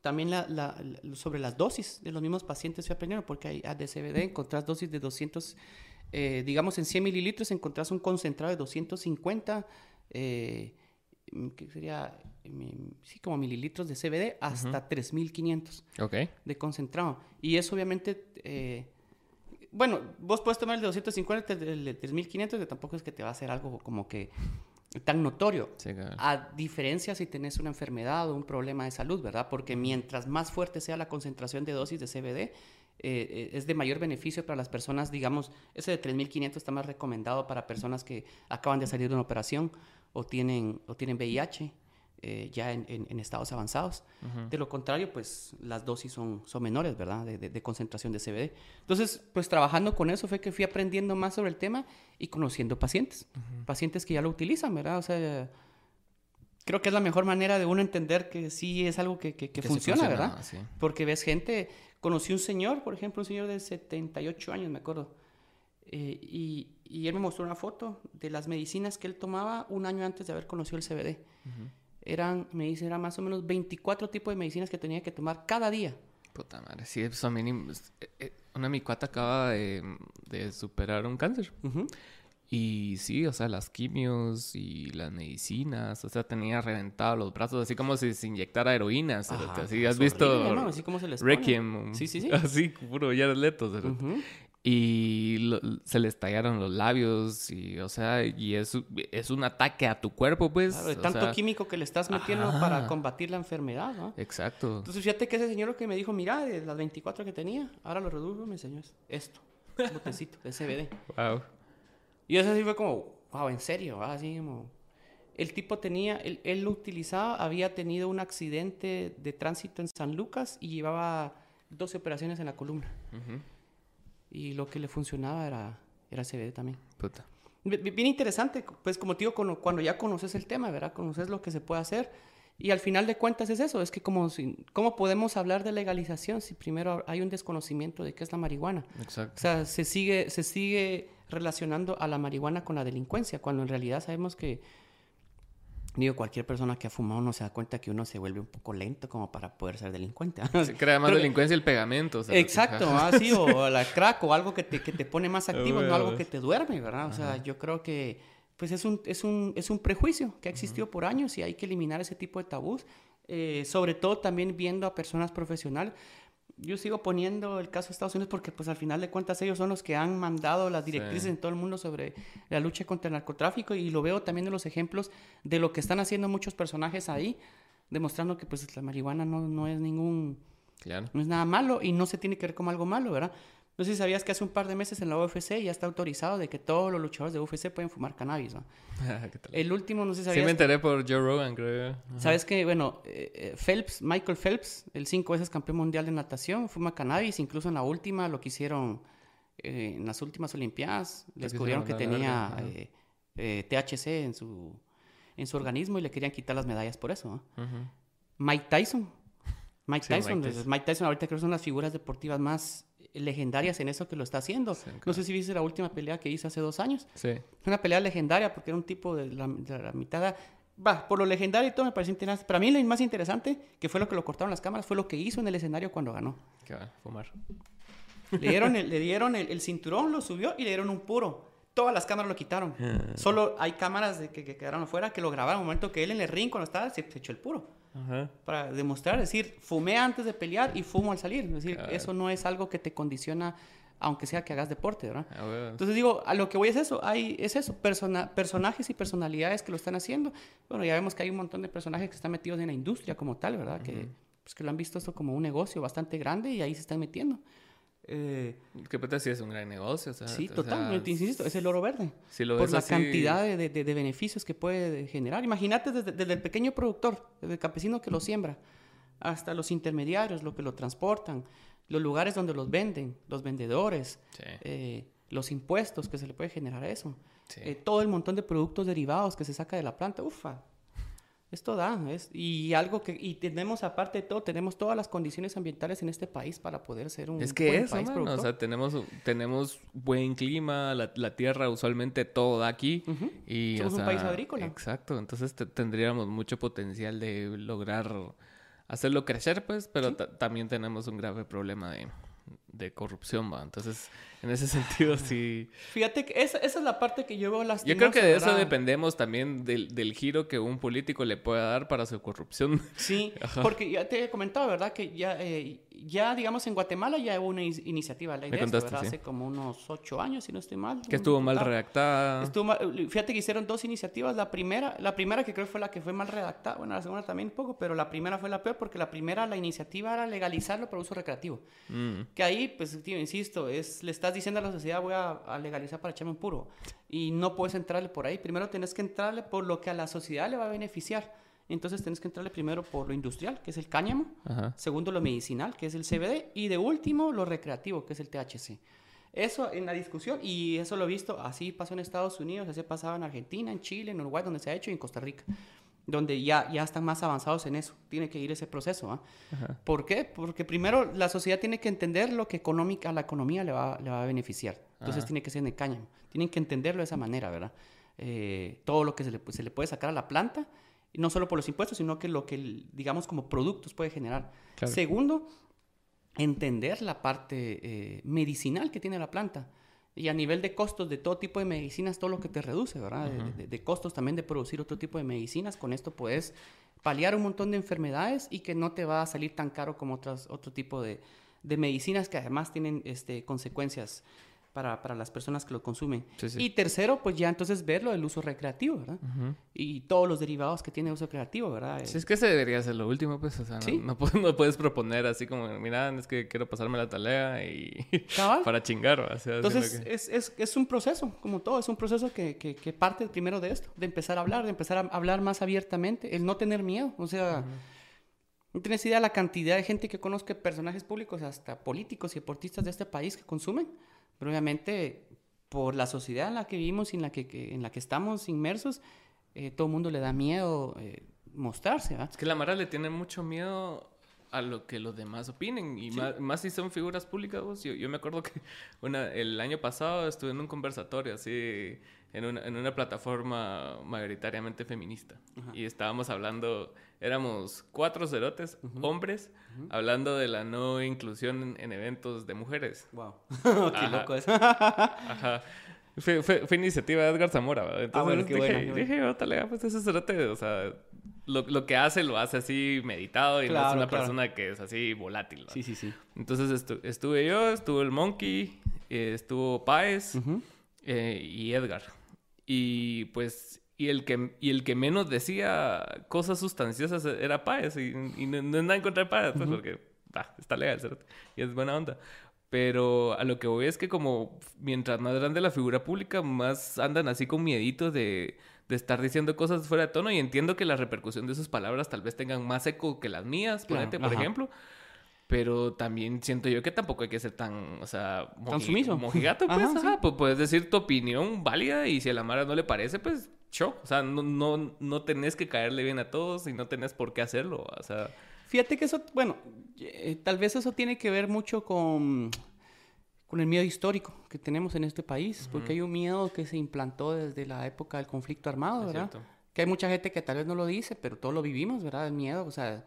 También la, sobre las dosis de los mismos pacientes fui aprendiendo, porque hay de CBD encontrás dosis de 200, eh, digamos en 100 mililitros encontrás un concentrado de 250, eh, que sería, sí, como mililitros de CBD, hasta 3500 okay. de concentrado. Y eso obviamente... Eh, bueno, vos puedes tomar el de 250, el de 3500, que tampoco es que te va a hacer algo como que tan notorio. A diferencia si tenés una enfermedad o un problema de salud, ¿verdad? Porque mientras más fuerte sea la concentración de dosis de CBD, eh, eh, es de mayor beneficio para las personas, digamos, ese de 3500 está más recomendado para personas que acaban de salir de una operación o tienen, o tienen VIH. Eh, ya en, en, estados avanzados. De lo contrario, pues las dosis son, son menores, ¿verdad? De, de, concentración de CBD. Entonces, pues trabajando con eso fue que fui aprendiendo más sobre el tema y conociendo pacientes, pacientes que ya lo utilizan, ¿verdad? O sea, creo que es la mejor manera de uno entender que sí es algo que, que, funciona, ¿verdad? Porque ves gente, conocí un señor, por ejemplo, un señor de 78 años, me acuerdo, eh, y, y, él me mostró una foto de las medicinas que él tomaba un año antes de haber conocido el CBD eran, me dice, eran más o menos 24 tipos de medicinas que tenía que tomar cada día. Puta madre, sí, eso a mí, una mi cuata acaba de, superar un cáncer. Y sí, o sea, las quimios y las medicinas, o sea, tenía reventado los brazos, así como si se inyectara heroína. así, ¿has visto? Así como se les Requiem. Sí, sí, sí. [LAUGHS] Así, puro ya letos y se le estallaron los labios y o sea y es, es un ataque a tu cuerpo pues claro, de tanto químico que le estás metiendo para combatir la enfermedad ¿no? exacto. Entonces fíjate que ese señor lo que me dijo mira de las 24 que tenía ahora lo redujo me enseñó esto un [LAUGHS] botecito de CBD wow y eso sí fue como wow en serio así como el tipo tenía él, él lo utilizaba había tenido un accidente de tránsito en San Lucas y llevaba 12 operaciones en la columna y lo que le funcionaba era, era CBD también. Puta. Bien interesante, pues como te digo, cuando ya conoces el tema, ¿verdad? Conoces lo que se puede hacer. Y al final de cuentas es eso, es que como ¿cómo podemos hablar de legalización si primero hay un desconocimiento de qué es la marihuana? Exacto. O sea, se sigue, se sigue relacionando a la marihuana con la delincuencia, cuando en realidad sabemos que Digo, cualquier persona que ha fumado no se da cuenta que uno se vuelve un poco lento como para poder ser delincuente. [LAUGHS] Se crea más delincuencia el pegamento. exacto, así, o [LAUGHS] la crack, o algo que te, que te pone más [LAUGHS] activo, no algo que te duerme, ¿verdad? O sea, yo creo que pues es un, es un, es un prejuicio que ha existido por años y hay que eliminar ese tipo de tabús. Eh, sobre todo también viendo a personas profesionales yo sigo poniendo el caso de Estados Unidos porque pues al final de cuentas ellos son los que han mandado las directrices en todo el mundo sobre la lucha contra el narcotráfico y lo veo también en los ejemplos de lo que están haciendo muchos personajes ahí, demostrando que pues la marihuana no, no es ningún... No es nada malo y no se tiene que ver como algo malo, ¿verdad? No sé si sabías que hace un par de meses en la UFC ya está autorizado de que todos los luchadores de UFC pueden fumar cannabis, ¿no? [LAUGHS] El último, no sé si sabías. Sí, me enteré por Joe Rogan, creo. Sabes que, bueno, eh, eh, Phelps, Michael Phelps, el cinco veces campeón mundial de natación, fuma cannabis. Incluso en la última lo que hicieron eh, en las últimas Olimpiadas. Descubrieron que tenía THC en su, en su organismo y le querían quitar las medallas por eso. Mike Tyson. Mike Tyson, Mike Tyson. Mike Tyson ahorita creo que son las figuras deportivas más legendarias en eso que lo está haciendo. No sé si viste la última pelea que hizo hace dos años. Sí. Una pelea legendaria porque era un tipo de la, mitad. Va, por lo legendario y todo me parece interesante. Para mí lo más interesante, que fue lo que lo cortaron las cámaras, fue lo que hizo en el escenario cuando ganó. ¿Qué va? Fumar. Le dieron, el, [LAUGHS] le dieron el, cinturón, lo subió y le dieron un puro. Todas las cámaras lo quitaron. Ah. Solo hay cámaras de que, quedaron afuera que lo grabaron. En el momento que él en el ring, cuando estaba, se, se echó el puro. Para demostrar, es decir, fumé antes de pelear y fumo al salir. Es decir, eso no es algo que te condiciona, aunque sea que hagas deporte, ¿verdad? Entonces digo, a lo que voy es eso, hay, es eso, personajes y personalidades que lo están haciendo. Bueno, ya vemos que hay un montón de personajes que están metidos en la industria como tal, ¿verdad? Que, pues, que lo han visto esto como un negocio bastante grande y ahí se están metiendo. Eh, ¿Qué puta si es un gran negocio? sí, totalmente, insisto, es el oro verde. por la cantidad de, de, beneficios que puede generar. Imagínate desde, desde, el pequeño productor, desde el campesino que lo siembra, hasta los intermediarios, los que lo transportan, los lugares donde los venden, los vendedores, eh, los impuestos que se le puede generar a eso, eh, todo el montón de productos derivados que se saca de la planta, ufa, esto da, es, y algo que, y tenemos aparte de todo, tenemos todas las condiciones ambientales en este país para poder ser un es que buen país o sea, tenemos, tenemos buen clima, la, la tierra usualmente todo da aquí. y, Somos un país agrícola. Exacto, entonces tendríamos mucho potencial de lograr hacerlo crecer, pues, pero también tenemos un grave problema de, de corrupción, ¿va? Entonces, en ese sentido, sí. [SIGHS] Fíjate que esa, esa es la parte que yo veo las Yo creo que de eso dependemos también del, del, giro que un político le pueda dar para su corrupción. Sí, [LAUGHS] porque ya te he comentado, ¿verdad? Que ya, eh, ya digamos, en Guatemala ya hubo una iniciativa ley de esto, Hace como unos ocho años, si no estoy mal. Que estuvo mal redactada. Estuvo fíjate que hicieron dos iniciativas. La primera, la primera que creo fue la que fue mal redactada. Bueno, la segunda también un poco, pero la primera fue la peor porque la primera, la iniciativa era legalizarlo para uso recreativo. Mm. Que ahí, pues, tío, insisto, es, le estás diciendo a la sociedad voy a, legalizar para echarme un puro. Y no puedes entrarle por ahí. Primero tienes que entrarle por lo que a la sociedad le va a beneficiar. Entonces tienes que entrarle primero por lo industrial, que es el cáñamo. Segundo, lo medicinal, que es el CBD. Y de último, lo recreativo, que es el THC. Eso en la discusión, y eso lo he visto, así pasó en Estados Unidos, así pasaba en Argentina, en Chile, en Uruguay, donde se ha hecho, y en Costa Rica donde ya, ya están más avanzados en eso. Tiene que ir ese proceso. ¿ah? ¿Por qué? Porque primero la sociedad tiene que entender lo que económica, a la economía le va, le va a beneficiar. Entonces tiene que ser en el cáñamo. Tienen que entenderlo de esa manera, ¿verdad? Eh, todo lo que se le, se le, puede sacar a la planta, no solo por los impuestos, sino que lo que, digamos, como productos puede generar. Segundo, entender la parte eh, medicinal que tiene la planta. Y a nivel de costos de todo tipo de medicinas, todo lo que te reduce, ¿verdad? de, costos también de producir otro tipo de medicinas. Con esto puedes paliar un montón de enfermedades y que no te va a salir tan caro como otras, otro tipo de, de medicinas que además tienen este, consecuencias para, para las personas que lo consumen. Y tercero, pues ya entonces verlo el uso recreativo, ¿verdad? Y todos los derivados que tiene uso recreativo, ¿verdad? Sí, es que ese debería ser lo último, pues, o sea, no, no, puedes, proponer así como, mira, es que quiero pasarme la tarea y [LAUGHS] para chingar, o sea, Entonces, es, es, es, un proceso, como todo, es un proceso que, que, que, parte primero de esto, de empezar a hablar, de empezar a hablar más abiertamente, el no tener miedo, o sea... No tienes idea de la cantidad de gente que conozca personajes públicos, hasta políticos y deportistas de este país que consumen. Pero obviamente, por la sociedad en la que vivimos y en la que, en la que estamos inmersos, eh, todo el mundo le da miedo eh, mostrarse. Es que la Mara le tiene mucho miedo a lo que los demás opinen. Y más, si son figuras públicas. Yo, yo me acuerdo que [LAUGHS] una, el año pasado estuve en un conversatorio así en una, en una plataforma mayoritariamente feminista. Y estábamos hablando, éramos cuatro cerotes, hombres, hablando de la no inclusión en, eventos de mujeres. ¡Wow! [LAUGHS] ¡Qué loco eso! Ajá. Fue, fue, fue, iniciativa de Edgar Zamora, ¿verdad? Entonces ah, bueno, qué dije, bueno, dije, dije pues ese cerote, o sea, lo, lo, que hace lo hace así meditado y no es una persona que es así volátil. Sí, sí, sí. Entonces estuve yo, estuvo el Monkey, eh, estuvo Paez eh, y Edgar. Y pues, y el que, y el que menos decía cosas sustanciosas era Páez. Y, no, es nada en contra de Páez, pues, porque está legal, ¿cierto? Y es buena onda. Pero a lo que voy es que como mientras más grande la figura pública, más andan así con mieditos de, de estar diciendo cosas fuera de tono. Y entiendo que la repercusión de sus palabras tal vez tengan más eco que las mías, por ejemplo. Pero también siento yo que tampoco hay que ser tan, o sea, tan sumiso. Mojigato, [LAUGHS] pues, ajá, pues puedes decir tu opinión válida y si a la Mara no le parece, pues, show. O sea, no, no, no tenés que caerle bien a todos y no tenés por qué hacerlo, o sea... Fíjate que eso, bueno, eh, tal vez eso tiene que ver mucho con, con el miedo histórico que tenemos en este país, porque hay un miedo que se implantó desde la época del conflicto armado, ¿verdad? Que hay mucha gente que tal vez no lo dice, pero todos lo vivimos, ¿verdad? El miedo, o sea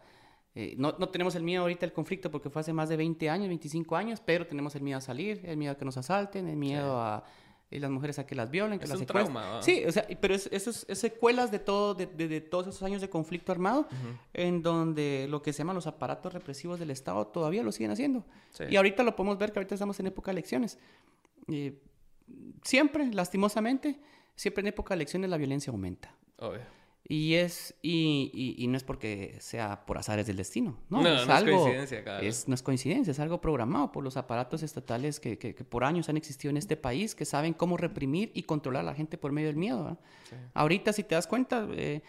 eh, no, no, tenemos el miedo ahorita al conflicto porque fue hace más de 20 años, 25 años, pero tenemos el miedo a salir, el miedo a que nos asalten, el miedo a eh, las mujeres a que las violen, que las un trauma, Sí, o sea, pero es, eso es, secuelas de, todo, de, de, todos esos años de conflicto armado, en donde lo que se llaman los aparatos represivos del Estado todavía lo siguen haciendo. Y ahorita lo podemos ver que ahorita estamos en época de elecciones. Siempre, lastimosamente, siempre en época de elecciones la violencia aumenta. Y es y, y, no es porque sea por azares del destino, no, no es no algo, es coincidencia, es, no es coincidencia, es algo programado por los aparatos estatales que, que, por años han existido en este país, que saben cómo reprimir y controlar a la gente por medio del miedo. Ahorita, si te das cuenta, eh,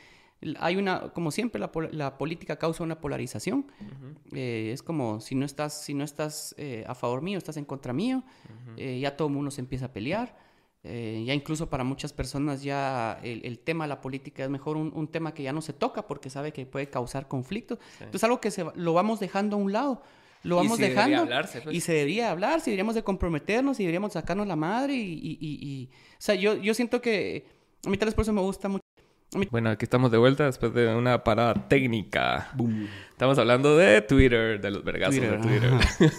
hay una, como siempre, la, la, política causa una polarización. Eh, es como si no estás, si no estás eh, a favor mío, estás en contra mío, ya todo el mundo se empieza a pelear. Eh, ya incluso para muchas personas ya el, tema de la política es mejor un, tema que ya no se toca porque sabe que puede causar conflictos. Entonces algo que se, lo vamos dejando a un lado. Lo vamos dejando. Hablarse, pues. Y se debería hablar, si deberíamos de comprometernos, y deberíamos sacarnos la madre. Y, y, o sea, yo, yo siento que a mí tal vez por eso me gusta mucho. Bueno, aquí estamos de vuelta después de una parada técnica. Estamos hablando de Twitter, de los vergazos de Twitter. [LAUGHS]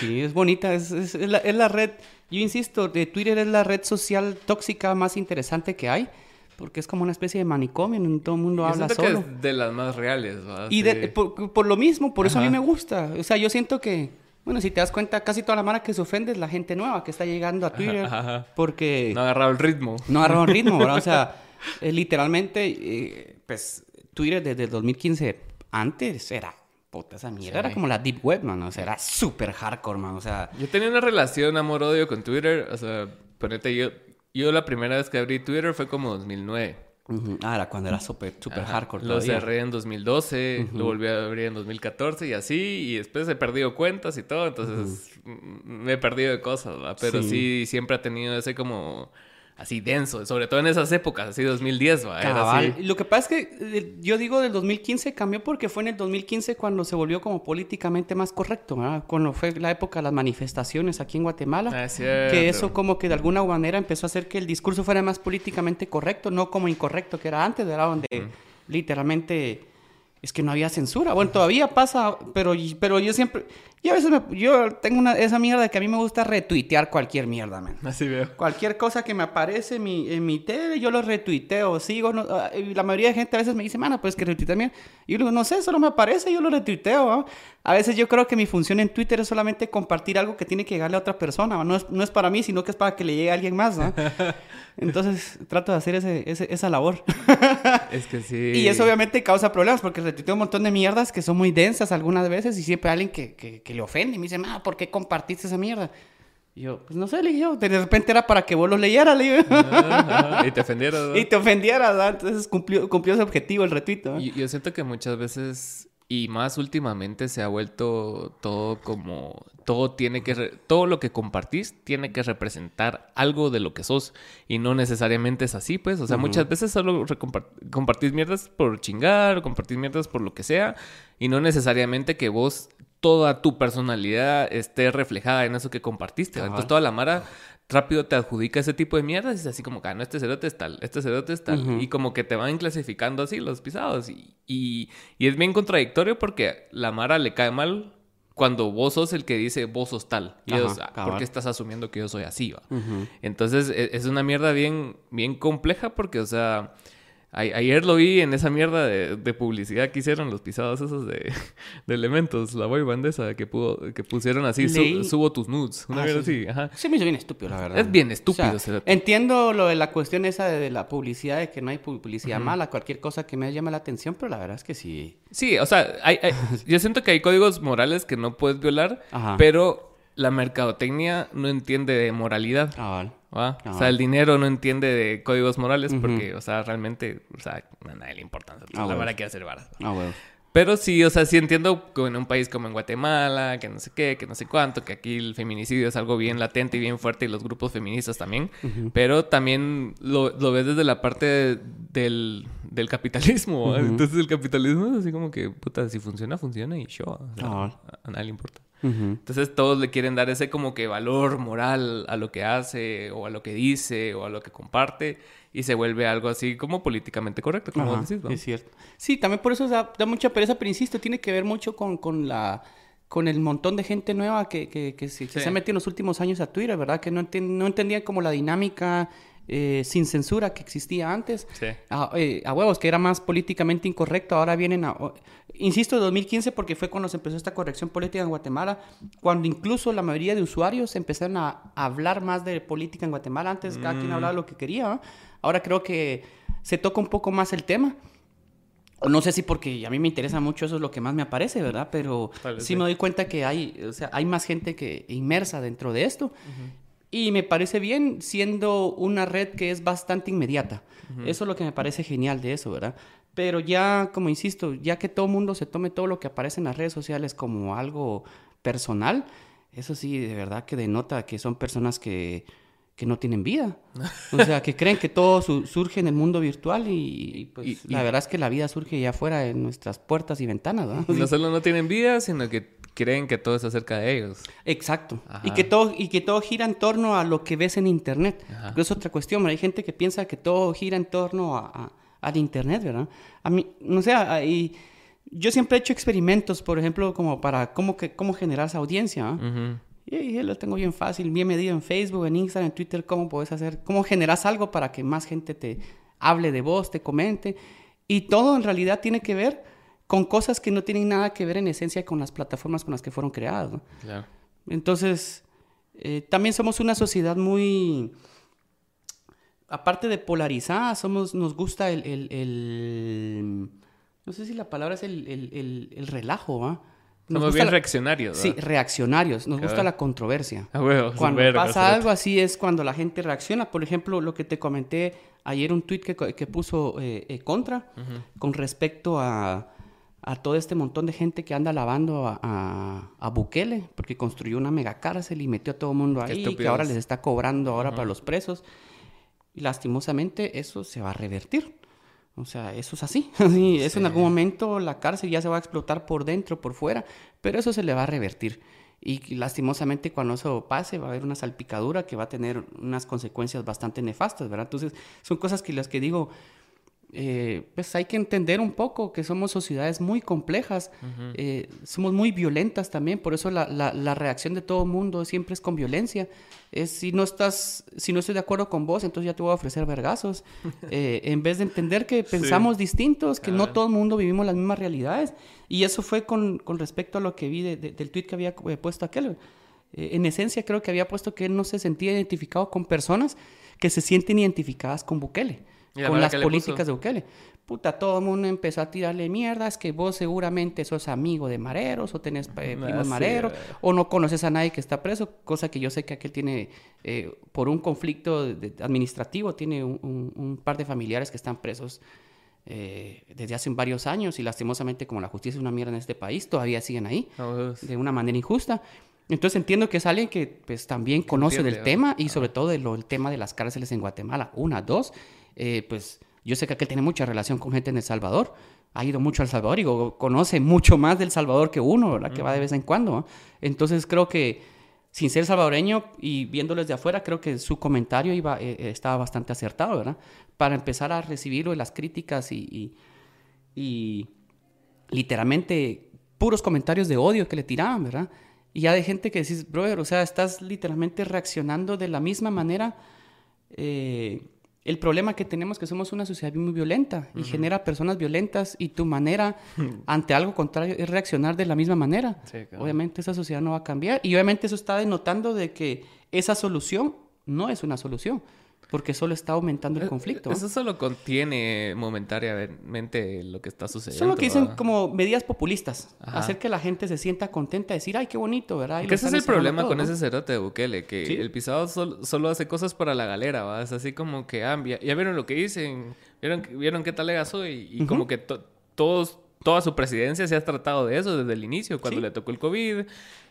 sí, es bonita, es, es, la, es la red yo insisto, de Twitter es la red social tóxica más interesante que hay. Porque es como una especie de manicomio, en todo el mundo habla solo. Que es de las más reales, Y por, lo mismo, por eso a mí me gusta. O sea, yo siento que, bueno, si te das cuenta, casi toda la mara que se ofende es la gente nueva que está llegando a Twitter. Porque... No ha agarrado el ritmo. No ha agarrado el ritmo, ¿verdad? O sea, [LAUGHS] eh, literalmente, eh, pues Twitter desde el 2015 antes era puta, esa mierda era como la deep web, man. O sea, era súper hardcore, man. O sea... Yo tenía una relación amor-odio con Twitter. O sea, ponete, yo, yo la primera vez que abrí Twitter fue como 2009. Ah, era cuando era súper super hardcore. Lo cerré en 2012, lo volví a abrir en 2014 y así, y después he perdido cuentas y todo, entonces me he perdido de cosas, ¿verdad? Pero sí, siempre ha tenido ese como así denso, sobre todo en esas épocas, así 2010, ¿va? Lo que pasa es que eh, yo digo del 2015 cambió porque fue en el 2015 cuando se volvió como políticamente más correcto, ¿verdad? Cuando fue la época de las manifestaciones aquí en Guatemala, ah, que eso como que de alguna manera empezó a hacer que el discurso fuera más políticamente correcto, no como incorrecto que era antes, ¿verdad? Donde literalmente es que no había censura. Bueno, todavía pasa, pero, pero yo siempre, yo a veces me, yo tengo una, esa mierda que a mí me gusta retuitear cualquier mierda, man. Así veo. Cualquier cosa que me aparece en mi, en mi tele, yo lo retuiteo, sigo. No, ah, la mayoría de gente a veces me dice, mana, pues que retuitea bien. Y yo digo, no sé, solo me aparece, yo lo retuiteo. A veces yo creo que mi función en Twitter es solamente compartir algo que tiene que llegarle a otra persona. No es, no es para mí, sino que es para que le llegue a alguien más, ¿no? [LAUGHS] Entonces trato de hacer ese, esa labor. [LAUGHS] es que sí. Y eso obviamente causa problemas porque retuiteo un montón de mierdas que son muy densas algunas veces y siempre hay alguien que, que le ofende. Y me dice, ah, ¿por qué compartiste esa mierda? Y yo, pues no sé, le yo, de repente era para que vos lo leyeras, le y te ofendieras. [LAUGHS] Y te ofendieras, entonces cumplió, cumplió ese objetivo el retuito. Yo, siento que muchas veces, y más últimamente, se ha vuelto todo como, todo tiene que, todo lo que compartís tiene que representar algo de lo que sos. Y no necesariamente es así, pues. O sea, muchas veces solo compartís mierdas por chingar, o compartís mierdas por lo que sea. Y no necesariamente que vos toda tu personalidad esté reflejada en eso que compartiste. Entonces toda la mara rápido te adjudica ese tipo de mierdas y es así como que, ah, no, este cerote es tal, este cerote es tal. Y como que te van clasificando así los pisados. Y, y, es bien contradictorio porque la mara le cae mal cuando vos sos el que dice vos sos tal. Y ellos, ah, ¿por qué estás asumiendo que yo soy así? Va? Entonces e, es una mierda bien, bien compleja porque, o sea ayer lo vi en esa mierda de, publicidad que hicieron los pisados esos de, [LAUGHS] elementos, la boy bandesa que pudo, que pusieron así, subo tus nudes, una ah, mierda así, ajá. Sí, me hizo bien estúpido, la verdad. Es bien estúpido. entiendo lo de la cuestión esa de la publicidad, de que no hay publicidad mala, cualquier cosa que me llame la atención, pero la verdad es que sí. Sí, o sea, hay, [LAUGHS] yo siento que hay códigos morales que no puedes violar, pero la mercadotecnia no entiende de moralidad. Ah, vale. O sea, el dinero no entiende de códigos morales porque, o sea, realmente, o sea, a nadie le importa. Ah, la verdad que hacer varas. Ah, Pero sí, o sea, sí entiendo que en un país como en Guatemala, que no sé qué, que no sé cuánto, que aquí el feminicidio es algo bien latente y bien fuerte y los grupos feministas también. Pero también lo, lo, ves desde la parte del, del capitalismo. Entonces el capitalismo es así como que, puta, si funciona, funciona y show. a nadie le importa. Entonces todos le quieren dar ese como que valor moral a lo que hace o a lo que dice o a lo que comparte y se vuelve algo así como políticamente correcto, como decís, ¿no? Es cierto. Sí, también por eso da, mucha pereza, pero insisto, tiene que ver mucho con, con la con el montón de gente nueva que, que, que, se, ha metido en los últimos años a Twitter, ¿verdad? Que no, no entendían como la dinámica eh, sin censura que existía antes. Eh, a, huevos, que era más políticamente incorrecto. Ahora vienen a... Insisto, 2015 porque fue cuando se empezó esta corrección política en Guatemala, cuando incluso la mayoría de usuarios empezaron a, hablar más de política en Guatemala. Antes cada quien mm. hablaba lo que quería. Ahora creo que se toca un poco más el tema. no sé si porque a mí me interesa mucho eso es lo que más me aparece, ¿verdad? Pero sí, me doy cuenta que hay, o sea, hay más gente que inmersa dentro de esto. Y me parece bien siendo una red que es bastante inmediata. Eso es lo que me parece genial de eso, ¿verdad? Pero ya, como insisto, ya que todo mundo se tome todo lo que aparece en las redes sociales como algo personal, eso sí, de verdad que denota que son personas que, que no tienen vida. O sea, que creen que todo surge en el mundo virtual y, pues la verdad es que la vida surge ya afuera en nuestras puertas y ventanas. ¿no? no solo no tienen vida, sino que creen que todo es acerca de ellos. Exacto. Y que, todo, y que todo gira en torno a lo que ves en Internet. es otra cuestión. Hay gente que piensa que todo gira en torno a al Internet, ¿verdad? A mí, no sé, y yo siempre he hecho experimentos, por ejemplo, como para cómo, que, cómo generar esa audiencia. y, lo tengo bien fácil, bien medido en Facebook, en Instagram, en Twitter, cómo puedes hacer, cómo generas algo para que más gente te hable de vos, te comente. Y todo en realidad tiene que ver con cosas que no tienen nada que ver en esencia con las plataformas con las que fueron creadas. Entonces, eh, también somos una sociedad muy aparte de polarizada, somos, nos gusta el, no sé si la palabra es el, relajo, ¿va? somos bien reaccionarios. Sí, reaccionarios. Nos gusta la controversia. cuando pasa algo así es cuando la gente reacciona. Por ejemplo, lo que te comenté ayer, un tweet que, puso eh, eh, Contra con respecto a, todo este montón de gente que anda alabando a, a, Bukele porque construyó una mega cárcel y metió a todo el mundo ahí, y que ahora les está cobrando ahora para los presos. Y lastimosamente eso se va a revertir. O sea, eso es así. [LAUGHS] Eso en algún momento la cárcel ya se va a explotar por dentro, por fuera, pero eso se le va a revertir. Y lastimosamente cuando eso pase va a haber una salpicadura que va a tener unas consecuencias bastante nefastas, ¿verdad? Entonces son cosas que las que digo, eh, pues hay que entender un poco que somos sociedades muy complejas, eh, somos muy violentas también, por eso la, la, reacción de todo mundo siempre es con violencia. Es, si no estás, si no estoy de acuerdo con vos, entonces ya te voy a ofrecer vergazos. [LAUGHS] Eh, en vez de entender que pensamos distintos, que no todo el mundo vivimos las mismas realidades. Y eso fue con, con respecto a lo que vi del tweet que había puesto aquel. en esencia creo que había puesto que él no se sentía identificado con personas que se sienten identificadas con Bukele con las políticas de Bukele. Puta, todo el mundo empezó a tirarle mierdas que vos seguramente sos amigo de mareros o tenés eh, ah, primos mareros o no conoces a nadie que está preso, cosa que yo sé que aquel tiene, eh, por un conflicto administrativo, tiene un, par de familiares que están presos eh, desde hace varios años y lastimosamente como la justicia es una mierda en este país, todavía siguen ahí oh, de una manera injusta. Entonces entiendo que es alguien que pues también conoce del tema y sobre todo del tema de las cárceles en Guatemala. Una, dos, eh, pues yo sé que aquel tiene mucha relación con gente en El Salvador, ha ido mucho al Salvador y conoce mucho más del Salvador que uno, ¿verdad? Que va de vez en cuando. Entonces creo que, sin ser salvadoreño y viéndoles de afuera, creo que su comentario iba, eh, eh, estaba bastante acertado, ¿verdad? Para empezar a recibir las críticas y, y, literalmente puros comentarios de odio que le tiraban, ¿verdad? Y ya de gente que decís, brother, o sea, estás literalmente reaccionando de la misma manera eh, el problema que tenemos es que somos una sociedad muy violenta y genera personas violentas y tu manera [LAUGHS] ante algo contrario es reaccionar de la misma manera. Obviamente esa sociedad no va a cambiar y obviamente eso está denotando de que esa solución no es una solución porque solo está aumentando el eh, conflicto. Eso solo contiene momentáneamente lo que está sucediendo. Solo que dicen como medidas populistas, hacer que la gente se sienta contenta, decir, ay, qué bonito, ¿verdad? Y ese es el problema con ese cerote de Bukele, que el pisado solo, hace cosas para la galera, ¿va? Es así como que, ah, ya, vieron lo que dicen, vieron, vieron qué tal le soy, y como que todos toda su presidencia se ha tratado de eso desde el inicio, cuando le tocó el COVID,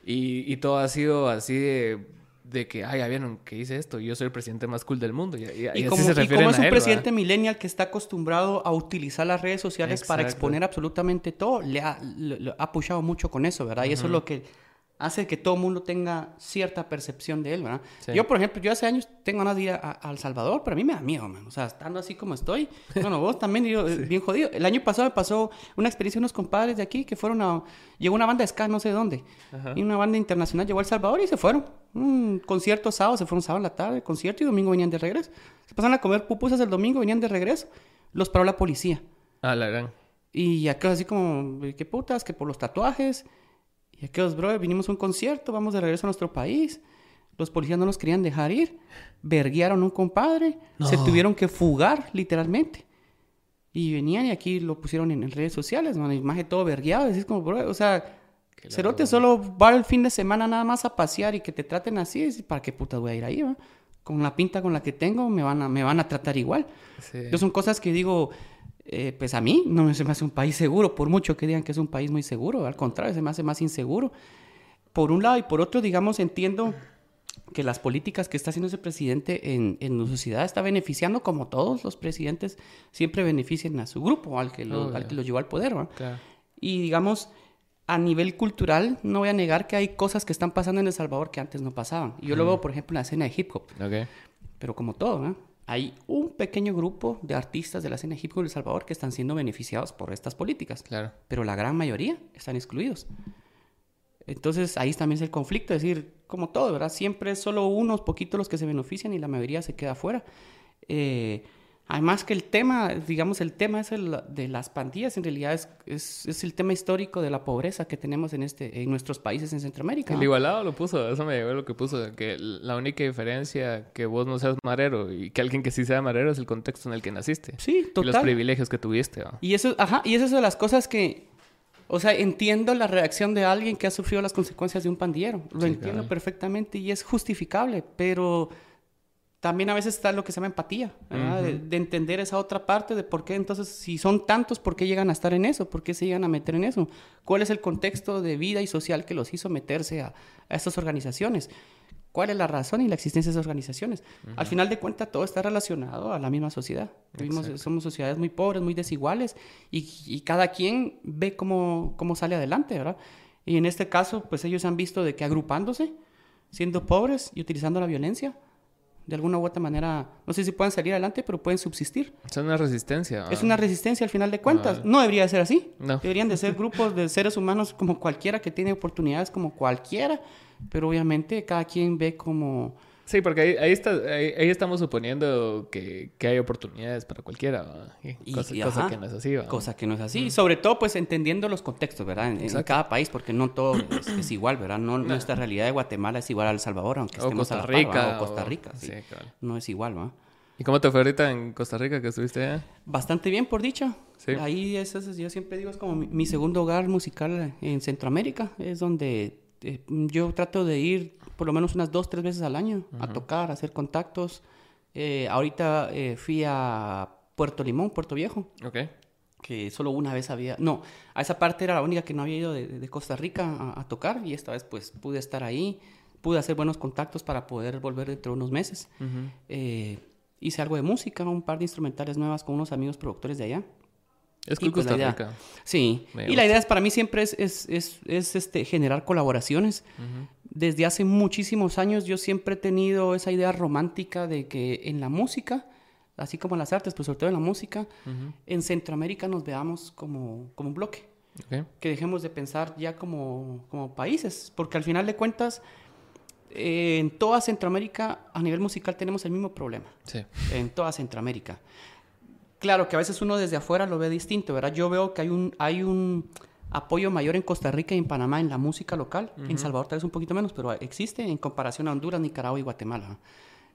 y, y, todo ha sido así de de que, ay, ya vieron que hice esto, yo soy el presidente más cool del mundo. Y, como, se como es un presidente millennial que está acostumbrado a utilizar las redes sociales para exponer absolutamente todo, le ha, le, ha pushado mucho con eso, ¿verdad? Y eso es lo que hace que todo el mundo tenga cierta percepción de él, ¿verdad? Yo, por ejemplo, yo hace años tengo ganas de ir a, El Salvador, pero a mí me da miedo, man. O sea, estando así como estoy, [LAUGHS] bueno, vos también, yo, eh, bien jodido. El año pasado me pasó una experiencia unos compadres de aquí que fueron a... Llegó una banda de ska, no sé dónde, y una banda internacional llegó a El Salvador y se fueron. Un concierto sábado, se fueron sábado en la tarde, concierto, y domingo venían de regreso. Se pasaron a comer pupusas el domingo, venían de regreso. Los paró la policía. Ah, la gran. Y acá así como, qué putas, que por los tatuajes y aquellos, bro, vinimos a un concierto, vamos de regreso a nuestro país. Los policías no nos querían dejar ir. Verguiaron a un compadre. Se tuvieron que fugar, literalmente. Y venían y aquí lo pusieron en, redes sociales, man, imagen todo vergueado. Es como, bro, o sea, Cerote solo va el fin de semana nada más a pasear y que te traten así. ¿Para qué puta voy a ir ahí, va? Con la pinta con la que tengo me van a, me van a tratar igual. Entonces son cosas que digo, eh, pues a mí no se me hace un país seguro, por mucho que digan que es un país muy seguro. Al contrario, se me hace más inseguro. Por un lado y por otro, digamos, entiendo que las políticas que está haciendo ese presidente en, en la sociedad está beneficiando, como todos los presidentes, siempre benefician a su grupo, al que lo, al que lo llevó al poder. Y digamos, a nivel cultural, no voy a negar que hay cosas que están pasando en El Salvador que antes no pasaban. Y yo lo veo, por ejemplo, en la escena de hip hop. Pero como todo, hay un pequeño grupo de artistas de la escena hip hop de El Salvador que están siendo beneficiados por estas políticas. Claro. Pero la gran mayoría están excluidos. Entonces ahí también es el conflicto, es decir, como todo, ¿verdad? Siempre es solo unos poquitos los que se benefician y la mayoría se queda afuera. Eh, además que el tema, digamos, el tema es el de las pandillas, en realidad es, es, el tema histórico de la pobreza que tenemos en, este, en nuestros países en Centroamérica. El igualado lo puso, eso me llegó lo que puso, que la única diferencia que vos no seas marero y que alguien que sí sea marero es el contexto en el que naciste. Sí, total. Y los privilegios que tuviste. Y eso, ajá, y eso es de las cosas que o sea, entiendo la reacción de alguien que ha sufrido las consecuencias de un pandillero. Lo entiendo perfectamente y es justificable, pero también a veces está lo que se llama empatía, de, entender esa otra parte de por qué entonces, si son tantos, ¿por qué llegan a estar en eso? ¿Por qué se llegan a meter en eso? ¿Cuál es el contexto de vida y social que los hizo meterse a, a estas organizaciones? cuál es la razón y la existencia de esas organizaciones. Al final de cuentas, todo está relacionado a la misma sociedad. Vivimos, somos sociedades muy pobres, muy desiguales, y, cada quien ve cómo, cómo, sale adelante, ¿verdad? Y en este caso, pues ellos han visto de que agrupándose, siendo pobres y utilizando la violencia, de alguna u otra manera, no sé si pueden salir adelante, pero pueden subsistir. Es una resistencia. Es una resistencia al final de cuentas. No, debería ser así. Deberían de ser grupos de seres humanos como cualquiera que tiene oportunidades como cualquiera pero obviamente cada quien ve como... Sí, porque ahí, ahí, está, ahí, estamos suponiendo que, que, hay oportunidades para cualquiera, y, cosa, que no es así. Cosa que no es así. Sobre todo, pues, entendiendo los contextos, ¿verdad? En, cada país, porque no todo es, [CLEARS THROAT] igual, ¿verdad? No, Nuestra realidad de Guatemala es igual a El Salvador, aunque estemos a Costa Rica. o Costa Rica, sí. No es igual, ¿verdad? ¿Y cómo te fue ahorita en Costa Rica que estuviste allá? Bastante bien, por dicha. Sí. Ahí, es, yo siempre digo, es como mi segundo hogar musical en Centroamérica. Es donde este, yo trato de ir por lo menos unas dos, tres veces al año a tocar, a hacer contactos. Eh, ahorita eh, fui a Puerto Limón, Puerto Viejo. Ok. Que solo una vez había... No, a esa parte era la única que no había ido de, Costa Rica a, tocar y esta vez pues pude estar ahí, pude hacer buenos contactos para poder volver dentro de unos meses. Eh, hice algo de música, un par de instrumentales nuevas con unos amigos productores de allá. Es que pues, Costa Rica. sí. y la idea es, para mí siempre es, es, es, este, generar colaboraciones. Desde hace muchísimos años yo siempre he tenido esa idea romántica de que en la música, así como en las artes, pero sobre todo en la música, en Centroamérica nos veamos como, como un bloque. Que dejemos de pensar ya como, como países, porque al final de cuentas, eh, en toda Centroamérica, a nivel musical, tenemos el mismo problema. Sí. En toda Centroamérica. Claro que a veces uno desde afuera lo ve distinto, ¿verdad? Yo veo que hay un, hay un apoyo mayor en Costa Rica y en Panamá en la música local. En Salvador tal vez un poquito menos, pero existe en comparación a Honduras, Nicaragua y Guatemala.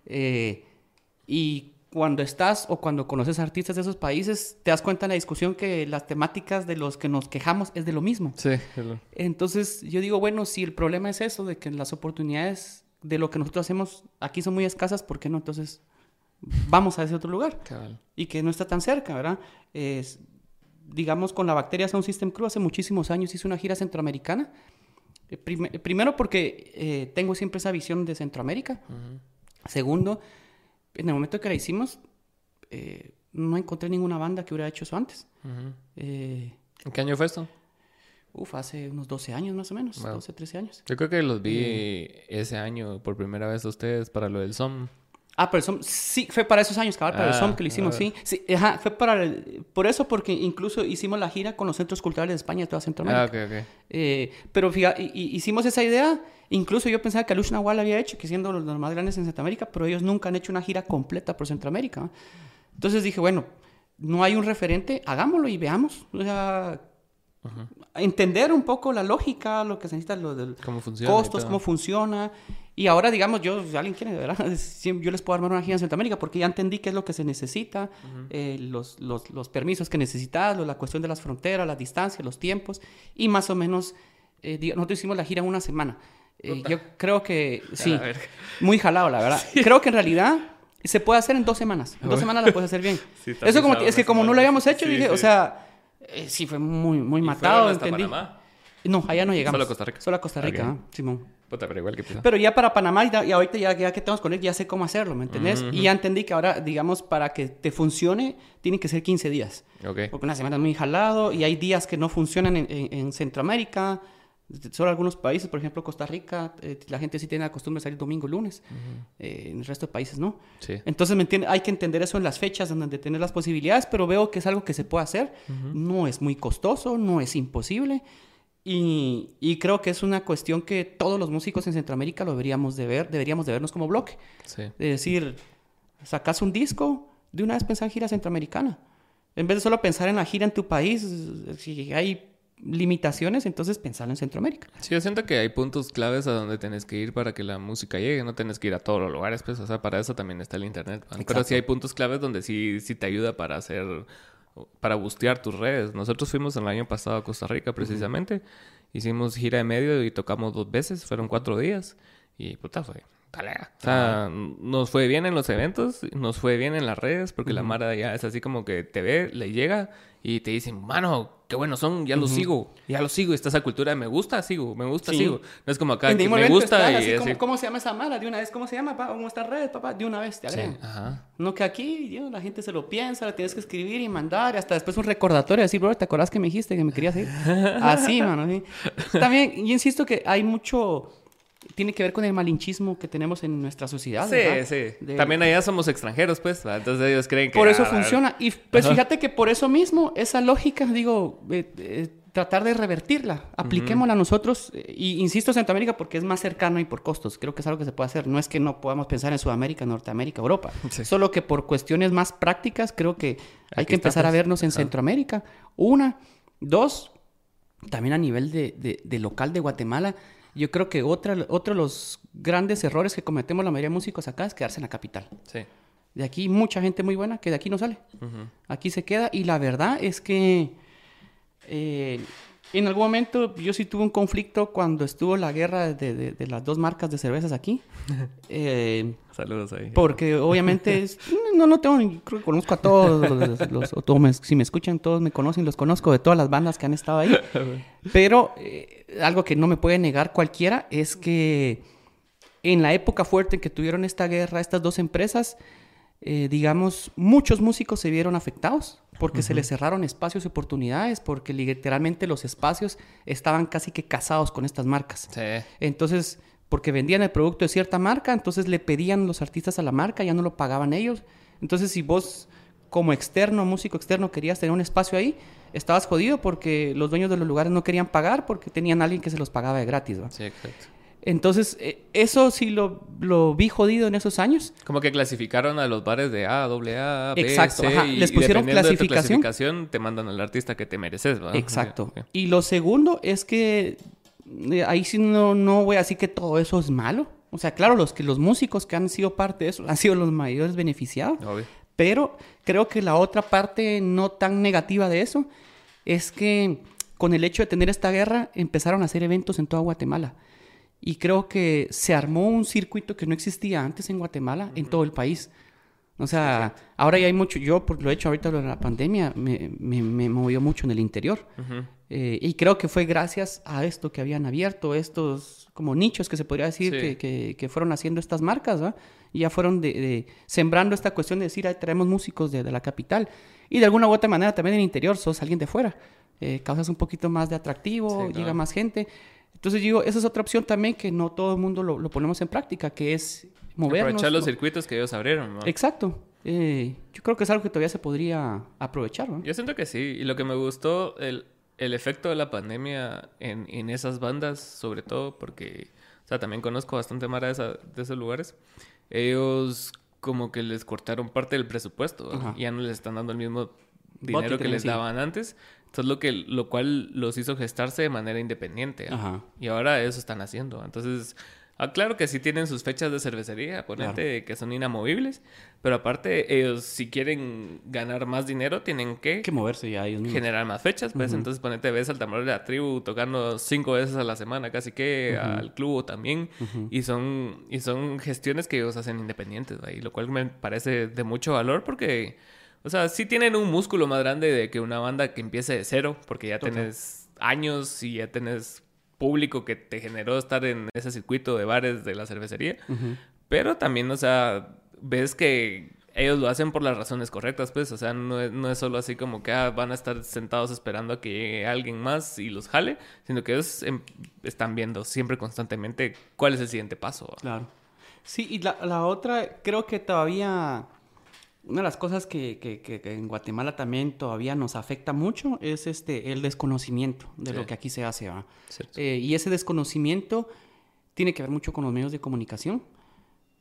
Eh, y cuando estás o cuando conoces artistas de esos países, te das cuenta en la discusión que las temáticas de los que nos quejamos es de lo mismo. Sí. Entonces yo digo, bueno, si el problema es eso, de que las oportunidades de lo que nosotros hacemos aquí son muy escasas, ¿por qué no entonces vamos a ese otro lugar. Y que no está tan cerca, ¿verdad? Es, digamos, con la bacteria Sound System Crew hace muchísimos años hice una gira centroamericana. Eh, primero porque eh, tengo siempre esa visión de Centroamérica. Segundo, en el momento que la hicimos, eh, no encontré ninguna banda que hubiera hecho eso antes. ¿En qué año fue esto? Uf, hace unos 12 años más o menos, 12, 13 años. Yo creo que los vi ese año por primera vez a ustedes para lo del SOM. Ah, pero el SOM, sí, fue para esos años, cabal, para el SOM que lo hicimos, sí. sí ajá, fue para el, por eso, porque incluso hicimos la gira con los centros culturales de España, de toda Centroamérica. Ah, ok, ok. Eh, pero fíjate, hicimos esa idea, incluso yo pensaba que Alush Nahual había hecho, que siendo los, más grandes en Centroamérica, pero ellos nunca han hecho una gira completa por Centroamérica. Entonces dije, bueno, no hay un referente, hagámoslo y veamos. O sea, entender un poco la lógica, lo que se necesita, lo del ¿Cómo funciona costos, cómo funciona. Y ahora, digamos, yo, si alguien quiere, ¿verdad? [LAUGHS] Yo les puedo armar una gira en Centroamérica porque ya entendí qué es lo que se necesita, eh, los, los, los, permisos que necesitas, la cuestión de las fronteras, las distancias, los tiempos, y más o menos, eh, nosotros hicimos la gira en una semana. Eh, yo creo que, [LAUGHS] sí, muy jalado, la verdad. [LAUGHS] Creo que en realidad se puede hacer en dos semanas. En dos semanas la puedes hacer bien. Eso como, es que como no lo habíamos hecho, dije, o sea, sí fue muy, muy matado, entendí. Panamá? No, allá no llegamos. Solo a Costa Rica. Solo a Costa Rica, Simón. Puta, pero igual que Pero ya para Panamá, y, ahorita ya, ya, que estamos con él, ya sé cómo hacerlo, ¿me entendés? Y ya entendí que ahora, digamos, para que te funcione, tiene que ser 15 días. Okay. Porque una semana es muy jalado y hay días que no funcionan en, en, Centroamérica. Solo algunos países, por ejemplo, Costa Rica, eh, la gente sí tiene la costumbre de salir domingo, lunes. Eh, en el resto de países no. Sí. Entonces, ¿me entiendes? Hay que entender eso en las fechas, en donde tener las posibilidades, pero veo que es algo que se puede hacer. No es muy costoso, no es imposible. Y, creo que es una cuestión que todos los músicos en Centroamérica lo deberíamos de ver, deberíamos de vernos como bloque. Sí. De decir, sacas un disco, de una vez pensar en gira centroamericana. En vez de solo pensar en la gira en tu país, si hay limitaciones, entonces pensar en Centroamérica. Sí, yo siento que hay puntos claves a donde tienes que ir para que la música llegue, no tienes que ir a todos los lugares, pues, o sea, para eso también está el internet. Pero sí hay puntos claves donde sí, sí te ayuda para hacer para bustear tus redes. Nosotros fuimos el año pasado a Costa Rica precisamente. Hicimos gira de medio y tocamos dos veces, fueron cuatro días. Y puta, fue o sea, nos fue bien en los eventos, nos fue bien en las redes, porque la Mara ya es así como que te ve, le llega y te dicen, mano, qué buenos son, ya los sigo, ya los sigo. Está esa cultura de me gusta, sigo, me gusta, sigo. No es como acá que me gusta y así, ¿cómo, se llama esa Mara? De una vez, ¿cómo se llama? Papá? ¿Cómo está redes, papá? De una vez te agregan. No que aquí la gente se lo piensa, la tienes que escribir y mandar, y hasta después un recordatorio, decir, bro, ¿te acordás que me dijiste que me querías ir? [LAUGHS] así, mano. También, yo insisto que hay mucho tiene que ver con el malinchismo que tenemos en nuestra sociedad. Sí, sí. También allá somos extranjeros, pues. Entonces ellos creen que. Por eso funciona. Y pues fíjate que por eso mismo, esa lógica, digo, eh, eh, tratar de revertirla. Apliquémosla nosotros. Eh, y insisto, Centroamérica, porque es más cercano y por costos. Creo que es algo que se puede hacer. No es que no podamos pensar en Sudamérica, Norteamérica, Europa. Solo que por cuestiones más prácticas, creo que hay que empezar a vernos en Centroamérica. Una. Dos. También a nivel de, de local de Guatemala yo creo que otra, otro de los grandes errores que cometemos la mayoría de músicos acá es quedarse en la capital. Sí. De aquí mucha gente muy buena que de aquí no sale. Aquí se queda y la verdad es que eh, en algún momento yo sí tuve un conflicto cuando estuvo la guerra de, las dos marcas de cervezas aquí. [LAUGHS] Eh, Saludos ahí. Porque obviamente no, no tengo, creo que conozco a todos los, todos si me escuchan todos me conocen, los conozco de todas las bandas que han estado ahí. [LAUGHS] Pero eh, algo que no me puede negar cualquiera es que en la época fuerte en que tuvieron esta guerra estas dos empresas, eh, digamos, muchos músicos se vieron afectados porque se les cerraron espacios y oportunidades, porque literalmente los espacios estaban casi que casados con estas marcas. Entonces, porque vendían el producto de cierta marca, entonces le pedían los artistas a la marca, ya no lo pagaban ellos. Entonces, si vos como externo, músico externo, querías tener un espacio ahí, estabas jodido porque los dueños de los lugares no querían pagar porque tenían a alguien que se los pagaba de gratis. Sí, exacto. Entonces, eh, eso sí lo, lo, vi jodido en esos años. Como que clasificaron a los bares de A, doble A, B, Exacto, C, les pusieron clasificación. clasificación. te mandan al artista que te mereces, ¿verdad? Exacto. Y lo segundo es que eh, ahí sí no, no voy a decir que todo eso es malo. O sea, claro, los, que, los músicos que han sido parte de eso han sido los mayores beneficiados. Pero creo que la otra parte no tan negativa de eso es que con el hecho de tener esta guerra empezaron a hacer eventos en toda Guatemala. Y creo que se armó un circuito que no existía antes en Guatemala, en todo el país. O sea, ahora ya hay mucho, yo por lo he hecho ahorita en la pandemia, me, me, movió mucho en el interior. Eh, y creo que fue gracias a esto que habían abierto, estos como nichos que se podría decir que, que, fueron haciendo estas marcas, ¿va? Y ya fueron de, sembrando esta cuestión de decir, ahí traemos músicos de, de, la capital. Y de alguna u otra manera también en el interior sos alguien de fuera. Eh, causas un poquito más de atractivo, llega más gente. Entonces digo, esa es otra opción también que no todo el mundo lo, ponemos en práctica, que es movernos. Aprovechar los circuitos que ellos abrieron, ¿no? Exacto. Eh, yo creo que es algo que todavía se podría aprovechar, ¿no? Yo siento que sí. Y lo que me gustó, el, el efecto de la pandemia en, en, esas bandas, sobre todo, porque, o sea, también conozco bastante más de, esa, de esos lugares. Ellos como que les cortaron parte del presupuesto. Ya no les están dando el mismo dinero que les daban antes. Entonces, lo, que, lo cual los hizo gestarse de manera independiente. Y ahora eso están haciendo. Entonces, Ah, claro que sí tienen sus fechas de cervecería, ponete que son inamovibles, pero aparte ellos si quieren ganar más dinero tienen que, que moverse ya ellos generar más fechas, pues. Entonces ponete ves al tambor de la tribu tocando cinco veces a la semana casi que al club también. Y son y son gestiones que ellos hacen independientes, y lo cual me parece de mucho valor porque o sea, sí tienen un músculo más grande de que una banda que empiece de cero, porque ya tienes años y ya tenés público que te generó estar en ese circuito de bares de la cervecería. Pero también, o sea, ves que ellos lo hacen por las razones correctas, pues, o sea, no es, no es solo así como que ah, van a estar sentados esperando a que llegue alguien más y los jale, sino que ellos em, están viendo siempre constantemente cuál es el siguiente paso. Claro. Sí, y la, la otra, creo que todavía una de las cosas que, que, que, en Guatemala también todavía nos afecta mucho es este, el desconocimiento de lo que aquí se hace. Eh, y ese desconocimiento tiene que ver mucho con los medios de comunicación.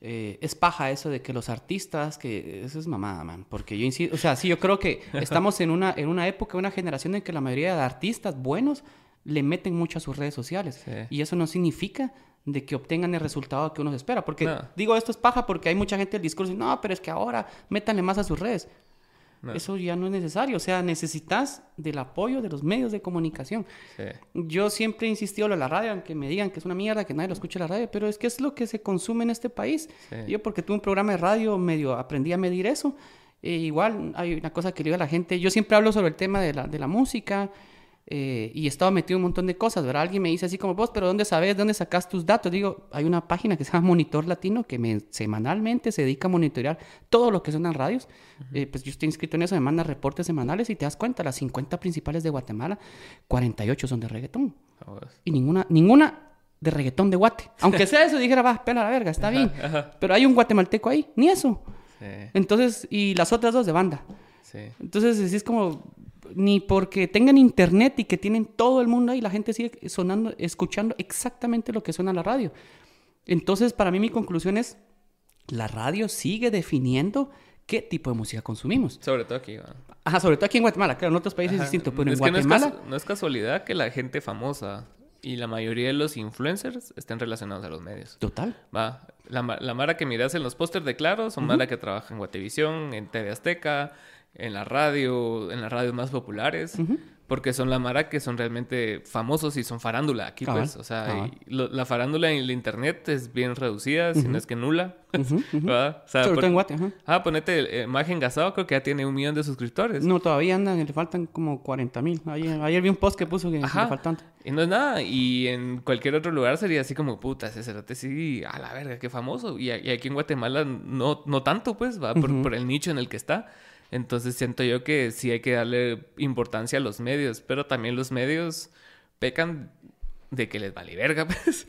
Eh, es paja eso de que los artistas, que eso es mamada, man. Porque yo insisto, o sea, sí, yo creo que [LAUGHS] estamos en una, en una época, una generación en que la mayoría de artistas buenos le meten mucho a sus redes sociales. Y eso no significa de que obtengan el resultado que uno se espera. Porque digo, esto es paja porque hay mucha gente el discurso, no, pero es que ahora métanle más a sus redes. Eso ya no es necesario. O sea, necesitas del apoyo de los medios de comunicación. Yo siempre he insistido en la radio, aunque me digan que es una mierda, que nadie lo escucha la radio, pero es que es lo que se consume en este país. Yo, porque tuve un programa de radio, medio aprendí a medir eso. E igual hay una cosa que le digo a la gente. Yo siempre hablo sobre el tema de la, de la música eh, y estaba metido en un montón de cosas, ¿verdad? Alguien me dice así como vos, pero ¿dónde sabes? ¿Dónde sacas tus datos? Digo, hay una página que se llama Monitor Latino que me, semanalmente se dedica a monitorear todo lo que son las radios. Eh, pues yo estoy inscrito en eso, me manda reportes semanales y te das cuenta, las 50 principales de Guatemala, 48 son de reggaetón. Y ninguna, ninguna de reggaetón de Guate. [LAUGHS] Aunque sea eso, dijera, va, pela la verga, está bien. Pero hay un guatemalteco ahí, ni eso. Entonces, y las otras dos de banda. Entonces, es como, ni porque tengan internet y que tienen todo el mundo ahí, la gente sigue sonando, escuchando exactamente lo que suena la radio. Entonces, para mí mi conclusión es, la radio sigue definiendo qué tipo de música consumimos. Sobre todo aquí. Ajá, sobre todo aquí en Guatemala, claro, en otros países es distinto, pero en Guatemala... No es, casualidad que la gente famosa y la mayoría de los influencers estén relacionados a los medios. Total. Va, la, la Mara que miras en los pósters de Claro son Mara que trabaja en Guatevisión, en TV Azteca, en la radio, en las radios más populares, porque son la mara que son realmente famosos y son farándula aquí, pues. O sea, la farándula en el internet es bien reducida, si no es que nula. [LAUGHS] ¿verdad? O sea, en Guate, Ah, ponete imagen gasado, creo que ya tiene un millón de suscriptores. No, todavía andan, le faltan como 40 mil. Ayer, vi un post que puso que le faltan. Y no es nada. Y en cualquier otro lugar sería así como, puta, ese cerote sí, a la verga, qué famoso. Y, aquí en Guatemala no, no tanto, pues, va, por, por el nicho en el que está. Entonces siento yo que sí hay que darle importancia a los medios, pero también los medios pecan de que les vale verga, [LAUGHS] pues.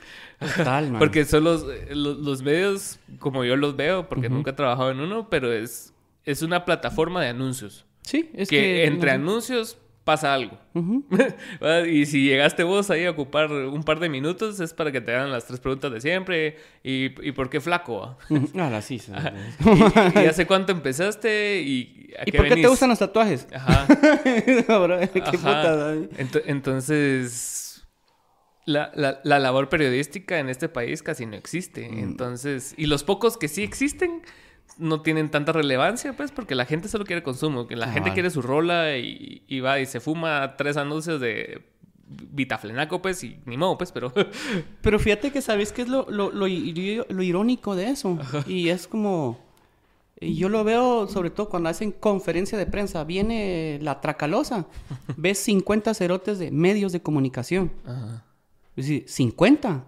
Total, man. Porque son los, los, medios, como yo los veo, porque nunca he trabajado en uno, pero es, es una plataforma de anuncios. Sí, es que... que entre anuncios pasa algo. [LAUGHS] y si llegaste vos ahí a ocupar un par de minutos, es para que te hagan las tres preguntas de siempre. ¿Y, por qué flaco? ah, sí. sí. [LAUGHS] ¿Y, hace cuánto empezaste? ¿Y, a por qué te gustan los tatuajes? Ajá. [LAUGHS] qué entonces, la, la, labor periodística en este país casi no existe. Mm. Entonces, y los pocos que sí existen no tienen tanta relevancia, pues, porque la gente solo quiere consumo, que la gente quiere su rola y, va y se fuma tres anuncios de vitaflenaco, pues, y ni modo, pues, pero... [LAUGHS] pero fíjate que sabes qué es lo, lo, lo, irónico de eso. Y es como... Y yo lo veo sobre todo cuando hacen conferencia de prensa. Viene la tracalosa. [LAUGHS] ves 50 cerotes de medios de comunicación. Ajá. Es decir, 50.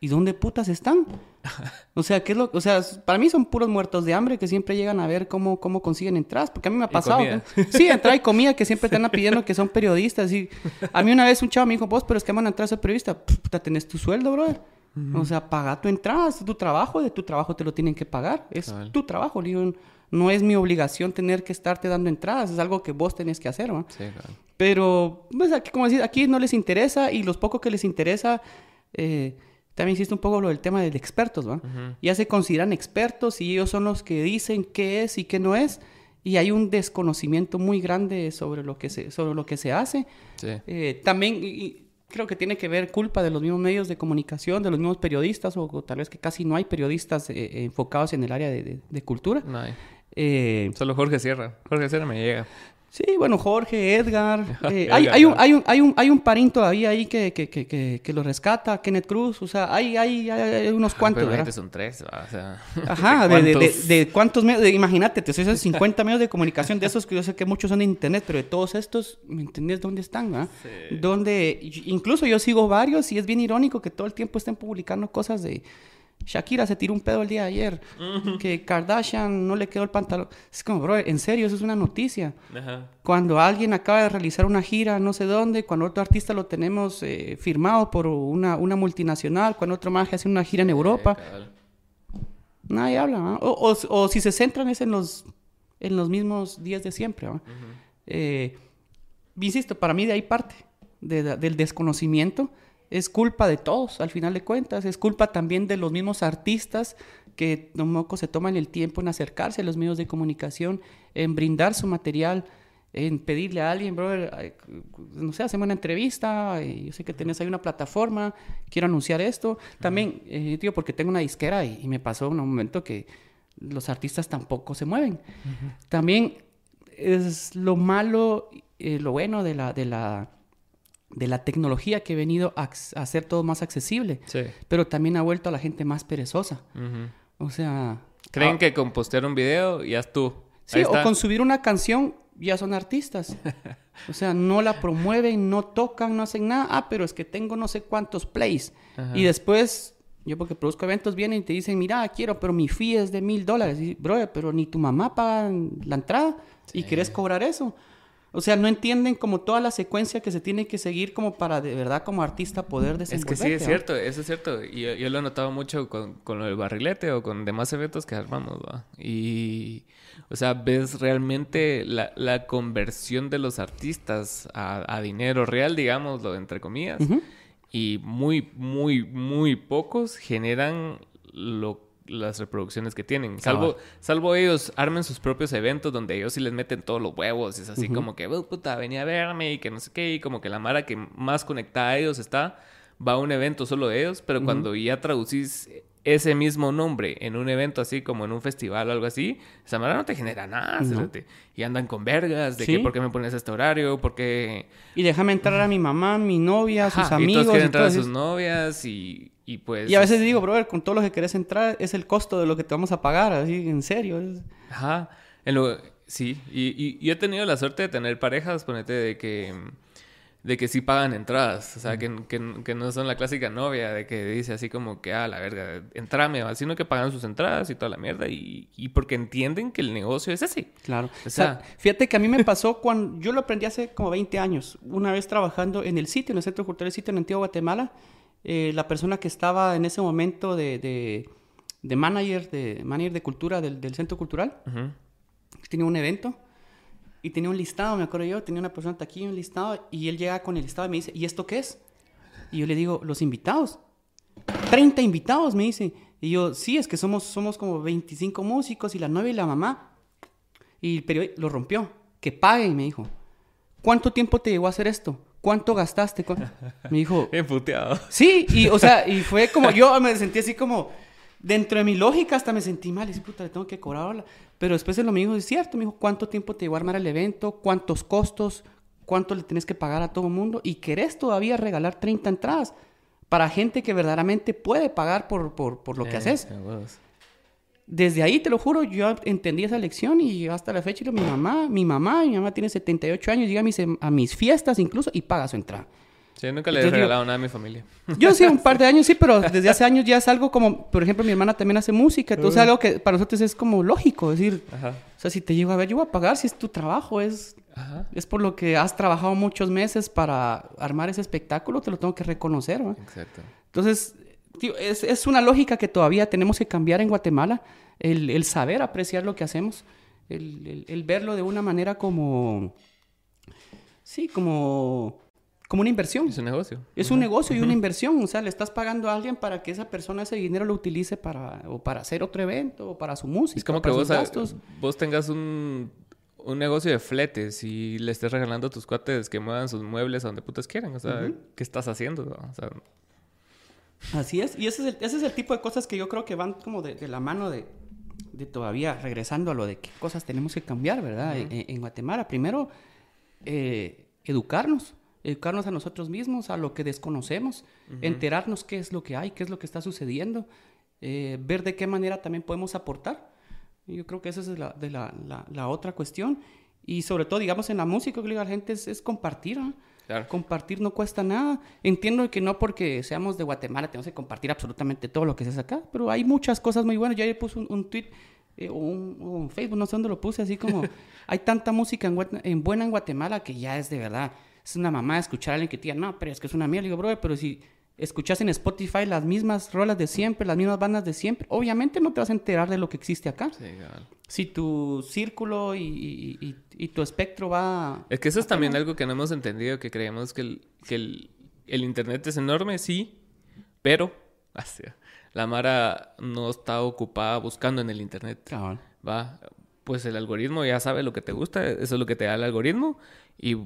¿Y dónde putas están? [LAUGHS] O sea, ¿qué es lo, o sea, para mí son puros muertos de hambre que siempre llegan a ver cómo, cómo consiguen entradas, porque a mí me ha pasado. Sí, entrada y [LAUGHS] comida que siempre te están pidiendo que son periodistas. Y a mí una vez un chavo me dijo, vos, pero es que van a entrar a ser periodista. Puta, tenés tu sueldo, brother. O sea, paga tu entrada, es tu trabajo, de tu trabajo te lo tienen que pagar. Es tu trabajo, digo, no es mi obligación tener que estarte dando entradas, es algo que vos tenés que hacer, ¿no? Sí, claro. Pero, pues aquí, como decir, aquí no les interesa y los pocos que les interesa, eh, también existe un poco lo del tema de expertos, ¿va? Ya se consideran expertos y ellos son los que dicen qué es y qué no es. Y hay un desconocimiento muy grande sobre lo que se, sobre lo que se hace. Sí. Eh, también, creo que tiene que ver culpa de los mismos medios de comunicación, de los mismos periodistas, o, tal vez que casi no hay periodistas eh, enfocados en el área de, de, cultura. No hay. Eh, Solo Jorge Sierra. Jorge Sierra me llega. Sí, bueno, Jorge, Edgar. [LAUGHS] Eh, hay, hay, un, hay, un, hay, un, hay un parín todavía ahí que, que, que, que, lo rescata, Kenneth Cruz. O sea, hay, hay, hay unos ah, cuantos, ¿verdad? son tres, o sea... [LAUGHS] Ajá, ¿de, cuántos, de, de, cuántos medios? imagínate, te esos 50 medios de comunicación de esos que yo sé que muchos son de internet, pero de todos estos, ¿me entendés dónde están? Sí. Donde, incluso yo sigo varios y es bien irónico que todo el tiempo estén publicando cosas de Shakira se tiró un pedo el día de ayer. Que Kardashian no le quedó el pantalón. Es como, bro, en serio, eso es una noticia. Cuando alguien acaba de realizar una gira no sé dónde, cuando otro artista lo tenemos eh, firmado por una, una, multinacional, cuando otro más hace una gira en Europa. nadie habla. O, o, si se centran es en los, en los mismos días de siempre. Eh, insisto, para mí de ahí parte, del desconocimiento es culpa de todos, al final de cuentas. Es culpa también de los mismos artistas que moco se toman el tiempo en acercarse a los medios de comunicación, en brindar su material, en pedirle a alguien, brother, no sé, hacemos una entrevista, yo sé que tenés ahí una plataforma, quiero anunciar esto. También, eh, tío, porque tengo una disquera y, me pasó en un momento que los artistas tampoco se mueven. También es lo malo, eh, lo bueno de la, de la de la tecnología que ha venido a, hacer todo más accesible, pero también ha vuelto a la gente más perezosa. O sea... Creen ah, que con postear un video ya es tú. Sí, o con subir una canción ya son artistas. [LAUGHS] o sea, no la promueven, no tocan, no hacen nada. Ah, pero es que tengo no sé cuántos plays. Y después, yo porque produzco eventos, vienen y te dicen, mira, quiero, pero mi fee es de mil dólares. Y, bro, pero ni tu mamá paga la entrada y quieres cobrar eso. O sea, no entienden como toda la secuencia que se tiene que seguir como para de verdad como artista poder desenvolver. Es que sí, es cierto, eso es cierto. Y yo, lo he notado mucho con, con, lo del barrilete o con demás eventos que armamos, ¿va? Y, o sea, ves realmente la, la conversión de los artistas a, a, dinero real, digámoslo, entre comillas. Y muy, muy, muy pocos generan lo las reproducciones que tienen. Salvo, salvo ellos armen sus propios eventos donde ellos sí les meten todos los huevos. Es así como que, oh, puta, venía a verme y que no sé qué. Y como que la mara que más conectada a ellos está, va a un evento solo de ellos. Pero cuando ya traducís ese mismo nombre en un evento así como en un festival o algo así, esa mara no te genera nada. Y andan con vergas de que por qué me pones este horario, por qué... Y déjame entrar a mi mamá, mi novia, sus amigos. Y todos quieren entrar a sus novias y y pues... Y a veces digo, brother, con todo lo que querés entrar es el costo de lo que te vamos a pagar, así, en serio. Ajá. En lo... Sí, y, y, he tenido la suerte de tener parejas, ponete, de que de que sí pagan entradas, o sea, que, que, no son la clásica novia de que dice así como que, ah, la verga, entrame, sino que pagan sus entradas y toda la mierda, y, y porque entienden que el negocio es ese. Claro. O sea, fíjate que a mí me pasó cuando, yo lo aprendí hace como 20 años, una vez trabajando en el sitio, en el Centro Cultural del Sitio en Antigua Guatemala, eh, la persona que estaba en ese momento de, de, de manager, de manager de cultura del, del centro cultural, tenía un evento y tenía un listado, me acuerdo yo, tenía una persona aquí, un listado, y él llega con el listado y me dice, ¿y esto qué es? Y yo le digo, los invitados. 30 invitados, me dice. Y yo, sí, es que somos, somos como 25 músicos y la novia y la mamá. Y el periódico lo rompió. Que paguen, me dijo. ¿Cuánto tiempo te llevó a hacer esto? ¿Cuánto gastaste? Me dijo... [LAUGHS] Emputeado. Sí, y o sea, y fue como, yo me sentí así como, dentro de mi lógica hasta me sentí mal, y dije, puta, le tengo que cobrar Pero después él me dijo, es cierto, me dijo, ¿cuánto tiempo te llevó a armar el evento? ¿Cuántos costos? ¿Cuánto le tienes que pagar a todo el mundo? ¿Y querés todavía regalar 30 entradas? Para gente que verdaderamente puede pagar por, por, por lo que eh, haces desde ahí, te lo juro, yo entendí esa lección y hasta la fecha, mi mamá, mi mamá, mi mamá tiene 78 años, llega a mis, a mis fiestas incluso y paga su entrada. Sí, nunca le he regalado nada a mi familia. Yo sí, un par de [LAUGHS] años sí, pero desde hace años ya es algo como, por ejemplo, mi hermana también hace música, entonces es algo que para nosotros es como lógico, decir, o sea, si te llego a ver, yo voy a pagar si es tu trabajo, es, es por lo que has trabajado muchos meses para armar ese espectáculo, te lo tengo que reconocer, ¿no? Exacto. Entonces, es, es, una lógica que todavía tenemos que cambiar en Guatemala, el, el saber apreciar lo que hacemos, el, el, verlo de una manera como, sí, como, como una inversión. Es un negocio. Es un negocio y una inversión, o sea, le estás pagando a alguien para que esa persona ese dinero lo utilice para, o para hacer otro evento, o para su música. Es como que vos, vos tengas un un negocio de fletes y le estés regalando a tus cuates que muevan sus muebles a donde putas quieran. O sea, ¿qué estás haciendo? O sea, Así es. Y ese es, el, ese es el tipo de cosas que yo creo que van como de, la mano de, de, todavía, regresando a lo de qué cosas tenemos que cambiar, ¿verdad? en, Guatemala, primero, eh, educarnos. Educarnos a nosotros mismos, a lo que desconocemos, enterarnos qué es lo que hay, qué es lo que está sucediendo, eh, ver de qué manera también podemos aportar. Yo creo que esa es la, de la, la, otra cuestión. Y sobre todo, digamos, en la música, que digo la gente es, es compartir. Compartir no cuesta nada. Entiendo que no porque seamos de Guatemala tenemos que compartir absolutamente todo lo que se hace acá, pero hay muchas cosas muy buenas. Yo ayer puse un, tweet eh, o, un, Facebook, no sé dónde lo puse, así como [LAUGHS] hay tanta música en, en, buena en Guatemala que ya es de verdad. Es una mamá escuchar a alguien que te diga, no, pero es que es una mierda. Le digo, bro, pero si escuchas en Spotify las mismas rolas de siempre, las mismas bandas de siempre, obviamente no te vas a enterar de lo que existe acá. Sí, claro. Si tu círculo y, tu espectro va... Es que eso es también algo que no hemos entendido, que creemos que el, que el, Internet es enorme, sí, pero [LAUGHS] la Mara no está ocupada buscando en el Internet. Claro. Va, pues el algoritmo ya sabe lo que te gusta, eso es lo que te da el algoritmo y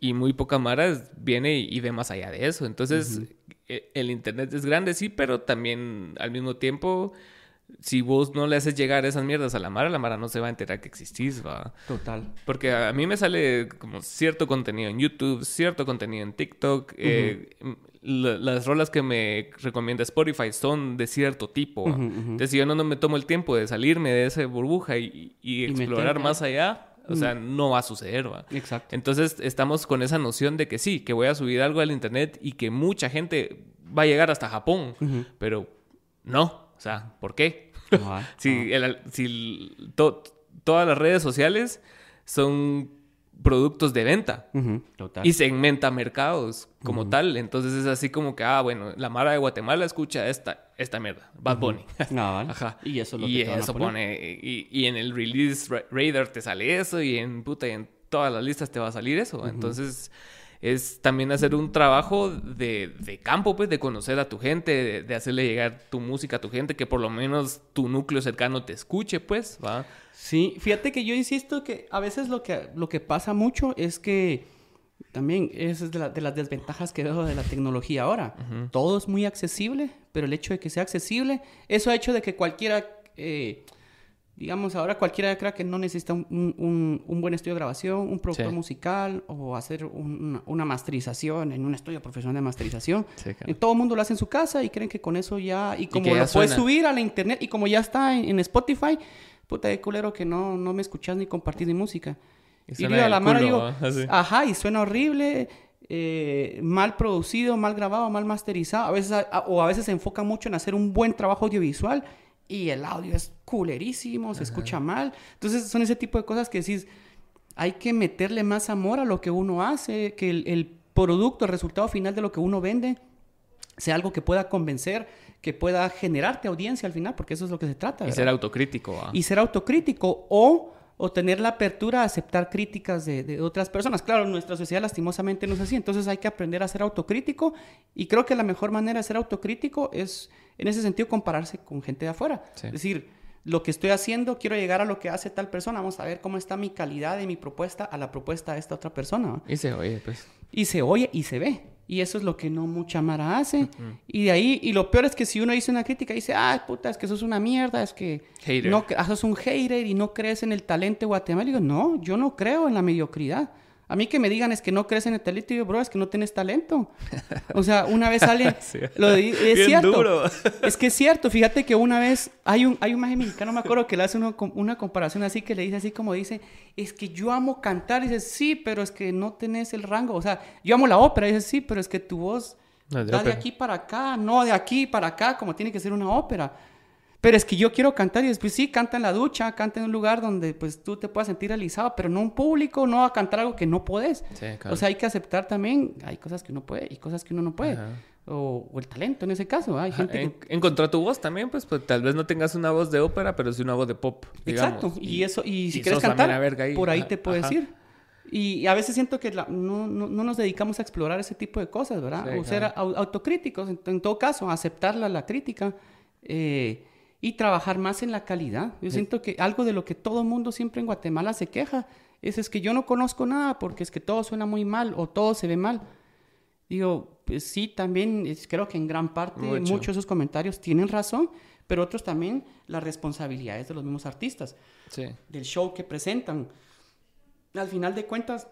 y muy poca Mara viene y, ve más allá de eso. Entonces, e, el Internet es grande, sí, pero también al mismo tiempo, si vos no le haces llegar esas mierdas a la Mara, la Mara no se va a enterar que existís, va. Total. Porque a, mí me sale como cierto contenido en YouTube, cierto contenido en TikTok. Eh, las rolas que me recomienda Spotify son de cierto tipo. Entonces, si yo no, me tomo el tiempo de salirme de esa burbuja y, explorar más allá o sea, mm. no va a suceder, ¿va? Exacto. Entonces estamos con esa noción de que sí, que voy a subir algo al internet y que mucha gente va a llegar hasta Japón, pero no, o sea, ¿por qué? [LAUGHS] si, si todas las redes sociales son productos de venta y segmenta mercados como tal. Entonces es así como que, ah, bueno, la Mara de Guatemala escucha esta, esta mierda, Bad Bunny. [LAUGHS] Ajá. Y eso lo que Y eso pone, y, en el release radar te sale eso, y en puta, y en todas las listas te va a salir eso. Entonces es también hacer un trabajo de, de campo, pues, de conocer a tu gente, de, de, hacerle llegar tu música a tu gente, que por lo menos tu núcleo cercano te escuche, pues, ¿va? Sí, fíjate que yo insisto que a veces lo que, lo que pasa mucho es que también es de, las desventajas que veo de la tecnología ahora. Todo es muy accesible, pero el hecho de que sea accesible, eso ha hecho de que cualquiera, eh, digamos, ahora cualquiera crea que no necesita un, buen estudio de grabación, un productor musical o hacer una, masterización en un estudio profesional de masterización. Todo el mundo lo hace en su casa y creen que con eso ya, y como lo puedes subir a la internet y como ya está en Spotify, puta de culero que no, no me escuchas ni compartís mi música. Y, digo, a la mano digo, ajá, y suena horrible, eh, mal producido, mal grabado, mal masterizado. A veces, o a veces se enfoca mucho en hacer un buen trabajo audiovisual y el audio es culerísimo, se escucha mal. Entonces son ese tipo de cosas que decís, hay que meterle más amor a lo que uno hace, que el, el producto, el resultado final de lo que uno vende sea algo que pueda convencer que pueda generarte audiencia al final, porque eso es lo que se trata. Y ser autocrítico. Y ser autocrítico o, o tener la apertura a aceptar críticas de, de, otras personas. Claro, nuestra sociedad lastimosamente no es así, entonces hay que aprender a ser autocrítico y creo que la mejor manera de ser autocrítico es, en ese sentido, compararse con gente de afuera. Es decir, lo que estoy haciendo, quiero llegar a lo que hace tal persona, vamos a ver cómo está mi calidad de mi propuesta a la propuesta de esta otra persona. Y se oye, pues. Y se oye y se ve. Y eso es lo que no mucha Mara hace. Y de ahí, y lo peor es que si uno dice una crítica, dice, ah, puta, es que eso es una mierda, es que no, sos un hater y no crees en el talento guatemalteco. No, yo no creo en la mediocridad. A mí que me digan es que no crees en el talento, y yo, bro, es que no tienes talento. O sea, una vez alguien... [LAUGHS] lo es cierto. [LAUGHS] Es que es cierto. Fíjate que una vez hay un, hay un maje mexicano, me acuerdo, que le hace una, una comparación así, que le dice así como dice, es que yo amo cantar. Y dice, sí, pero es que no tenés el rango. O sea, yo amo la ópera. Y dice, sí, pero es que tu voz no, de aquí para acá, no de aquí para acá, como tiene que ser una ópera. Pero es que yo quiero cantar y después sí, canta en la ducha, canta en un lugar donde pues tú te puedas sentir realizado, pero no en público, no a cantar algo que no puedes. O sea, hay que aceptar también, hay cosas que uno puede y cosas que uno no puede. O, el talento en ese caso. Hay gente Encontrar tu voz también, pues, pues, tal vez no tengas una voz de ópera, pero sí una voz de pop. Exacto. Y, eso, y si quieres cantar, por ahí te puedes ir. Y, a veces siento que no, no, no, nos dedicamos a explorar ese tipo de cosas, ¿verdad? o ser autocríticos, en, todo caso, aceptar la, la crítica. Eh, y trabajar más en la calidad. Yo siento que algo de lo que todo el mundo siempre en Guatemala se queja es, es que yo no conozco nada porque es que todo suena muy mal o todo se ve mal. Digo, pues sí, también creo que en gran parte muchos de esos comentarios tienen razón, pero otros también las responsabilidades de los mismos artistas, del show que presentan. Al final de cuentas,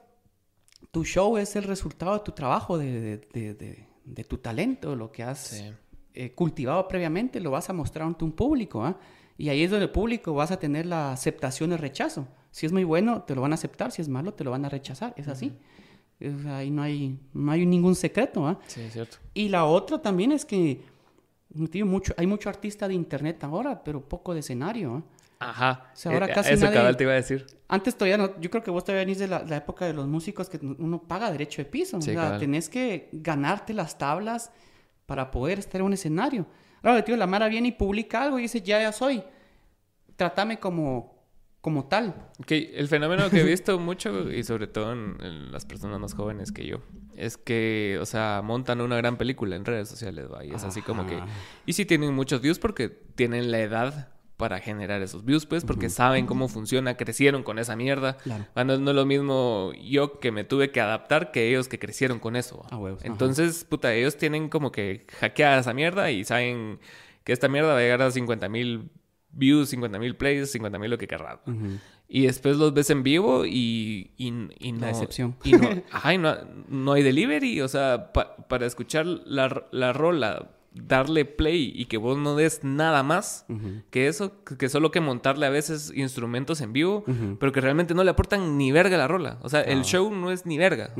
tu show es el resultado de tu trabajo, de, de, de, tu talento, lo que has eh, cultivado previamente, lo vas a mostrar ante un público. ¿ah? Y ahí es donde el público vas a tener la aceptación y el rechazo. Si es muy bueno, te lo van a aceptar, si es malo, te lo van a rechazar. Es así. ahí no hay, no hay ningún secreto. ¿ah? Sí, es cierto. Y la otra también es que mucho, hay mucho artista de internet ahora, pero poco de escenario. ¿ah? Ajá. O sea, ahora eh, casi Eso nadie... te iba a decir. Antes todavía no, yo creo que vos todavía venís de la, época de los músicos que uno paga derecho de piso. o sea, tenés que ganarte las tablas para poder estar en un escenario. Ahora, tío, la Mara viene y publica algo y dice, ya, ya soy. Trátame como, como tal. Okay. El fenómeno que he visto mucho, y sobre todo en, las personas más jóvenes que yo, es que, o sea, montan una gran película en redes sociales, ¿va? Y es así como que... Y sí tienen muchos views porque tienen la edad para generar esos views, pues, porque saben cómo funciona, crecieron con esa mierda. Cuando no es lo mismo yo que me tuve que adaptar que ellos que crecieron con eso. Entonces, puta, ellos tienen como que hackeada esa mierda y saben que esta mierda va a llegar a 50 mil views, 50 mil plays, 50 mil lo que querrá. Y después los ves en vivo y, y, no... La excepción. Y [LAUGHS] no, no, hay delivery. O sea, para escuchar la, la rola darle play y que vos no des nada más que eso, que solo que montarle a veces instrumentos en vivo, pero que realmente no le aportan ni verga a la rola. O sea, el ah. show no es ni verga.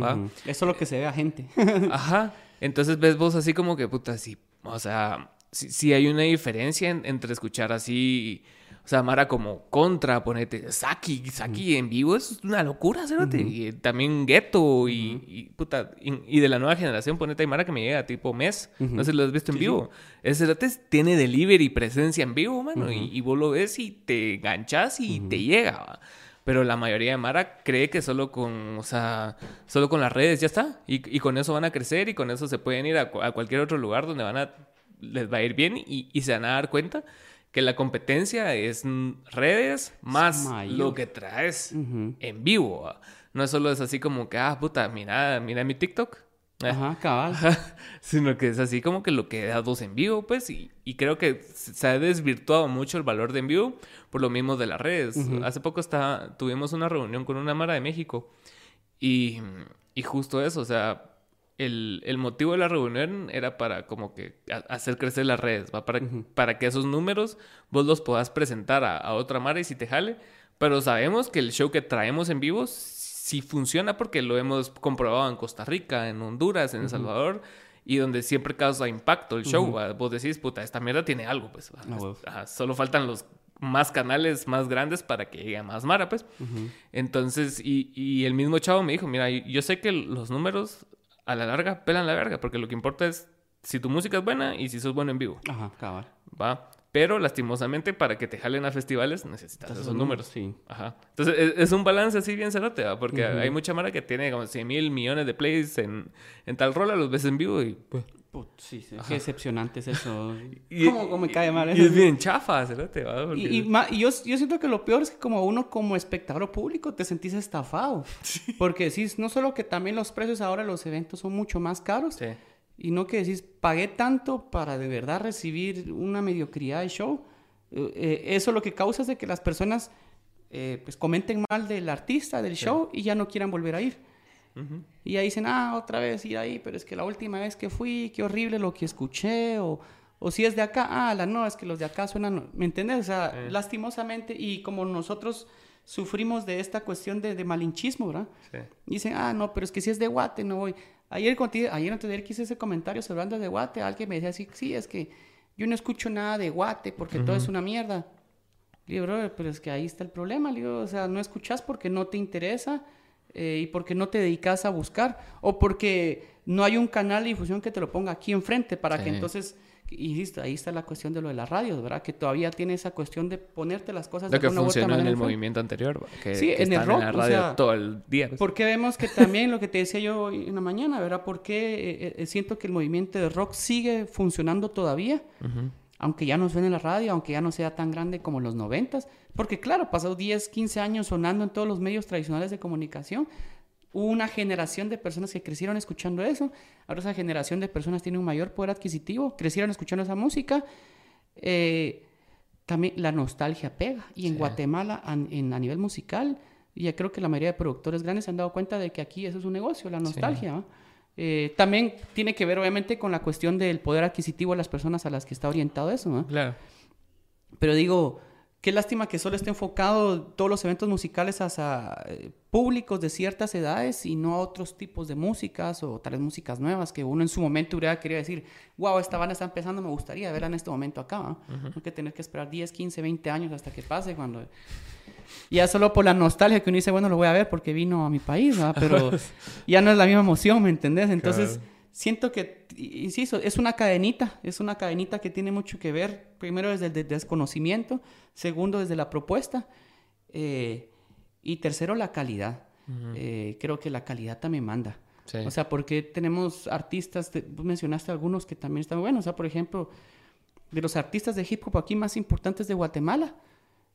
Eso es lo que se ve a gente. [LAUGHS] Ajá. Entonces ves vos así como que, puta, sí. O sea, si hay una diferencia entre escuchar así o sea, Mara como contra, ponete, Saki, Saki en vivo es una locura, ¿sabes? Y también Ghetto y, puta, y, de la nueva generación, ponete, Mara que me llega tipo mes, no sé si lo has visto en vivo. Ese tiene delivery y presencia en vivo, mano, y, vos lo ves y te enganchas y te llega, Pero la mayoría de Mara cree que solo con, o sea, solo con las redes ya está. Y, con eso van a crecer y con eso se pueden ir a, cualquier otro lugar donde van a, les va a ir bien y, y se van a dar cuenta que la competencia es redes más lo que traes en vivo. No solo es así como que, ah, puta, mira, mira mi TikTok. Ajá, cabal. [LAUGHS] Sino que es así como que lo que das vos en vivo, pues, y, creo que se ha desvirtuado mucho el valor de en vivo por lo mismo de las redes. Hace poco está, tuvimos una reunión con una Mara de México y, y justo eso, o sea, el, motivo de la reunión era para como que hacer crecer las redes, ¿va? Para, para que esos números vos los puedas presentar a, otra Mara y si te jale. Pero sabemos que el show que traemos en vivo sí funciona porque lo hemos comprobado en Costa Rica, en Honduras, en El Salvador y donde siempre causa impacto el show. Vos decís, puta, esta mierda tiene algo, pues. solo faltan los más canales más grandes para que llegue a más Mara, pues. Entonces, y, y, el mismo chavo me dijo, mira, yo sé que los números a la larga pelan la verga, porque lo que importa es si tu música es buena y si sos bueno en vivo. Ajá, cabal. Va. Pero lastimosamente, para que te jalen a festivales necesitas esos números. Sí. Ajá. Entonces es, un balance así bien cerote, ¿va? Porque hay mucha mara que tiene como 100 mil millones de plays en, en tal rola, los ves en vivo y. Pues, sí, sí. Qué decepcionante es eso. [LAUGHS] ¿Cómo, me cae mal eso? Y es bien chafa, cerote, ¿va? Y, y, yo, yo, siento que lo peor es que como uno como espectador público te sentís estafado. [LAUGHS] Porque decís, no solo que también los precios ahora los eventos son mucho más caros. Sí y no que decís, pagué tanto para de verdad recibir una mediocridad de show. Eh, eh, eso lo que causa es de que las personas eh, pues comenten mal del artista, del show y ya no quieran volver a ir. Y ahí dicen, ah, otra vez ir ahí, pero es que la última vez que fui, qué horrible lo que escuché, o, o si es de acá, ah, la no, es que los de acá suenan, ¿me entiendes? O sea, lastimosamente, y como nosotros sufrimos de esta cuestión de, de malinchismo, ¿verdad? Dicen, ah, no, pero es que si es de Guate, no voy. Ayer, ayer antes de ayer quise ese comentario sobre de Guate. Alguien me decía así, sí, es que yo no escucho nada de Guate porque todo es una mierda. Le digo, pero es que ahí está el problema. Le digo, o sea, no escuchas porque no te interesa eh, y porque no te dedicas a buscar o porque no hay un canal de difusión que te lo ponga aquí enfrente para que entonces y listo, ahí está la cuestión de lo de las radios, ¿verdad? Que todavía tiene esa cuestión de ponerte las cosas lo de que funcionó en el movimiento anterior, que, sí, en el rock, en la radio todo el día. Pues. Porque vemos que también lo que te decía yo en la mañana, ¿verdad? Porque eh, eh, siento que el movimiento de rock sigue funcionando todavía. Aunque ya no suene en la radio, aunque ya no sea tan grande como los noventas, porque claro, pasó 10, 15 años sonando en todos los medios tradicionales de comunicación, hubo una generación de personas que crecieron escuchando eso, ahora esa generación de personas tiene un mayor poder adquisitivo, crecieron escuchando esa música, eh, también la nostalgia pega, y en Guatemala a, en, a nivel musical, ya creo que la mayoría de productores grandes se han dado cuenta de que aquí eso es un negocio, la nostalgia. Eh, también tiene que ver, obviamente, con la cuestión del poder adquisitivo de las personas a las que está orientado eso. ¿no? Claro. Pero digo, qué lástima que solo esté enfocado todos los eventos musicales hacia eh, públicos de ciertas edades y no a otros tipos de músicas o tal vez músicas nuevas que uno en su momento hubiera querido decir, wow, esta banda está empezando, me gustaría verla en este momento acá. ¿no? hay que tener que esperar 10, 15, 20 años hasta que pase cuando ya solo por la nostalgia que uno dice, bueno, lo voy a ver porque vino a mi país, pero [LAUGHS] ya no es la misma emoción, ¿me entendés? Entonces, siento que, insisto, es una cadenita, es una cadenita que tiene mucho que ver, primero desde el desconocimiento, segundo desde la propuesta, eh, y tercero la calidad. Eh, creo que la calidad también manda. O sea, porque tenemos artistas, tú mencionaste algunos que también están buenos, o sea, por ejemplo, de los artistas de hip hop aquí más importantes de Guatemala,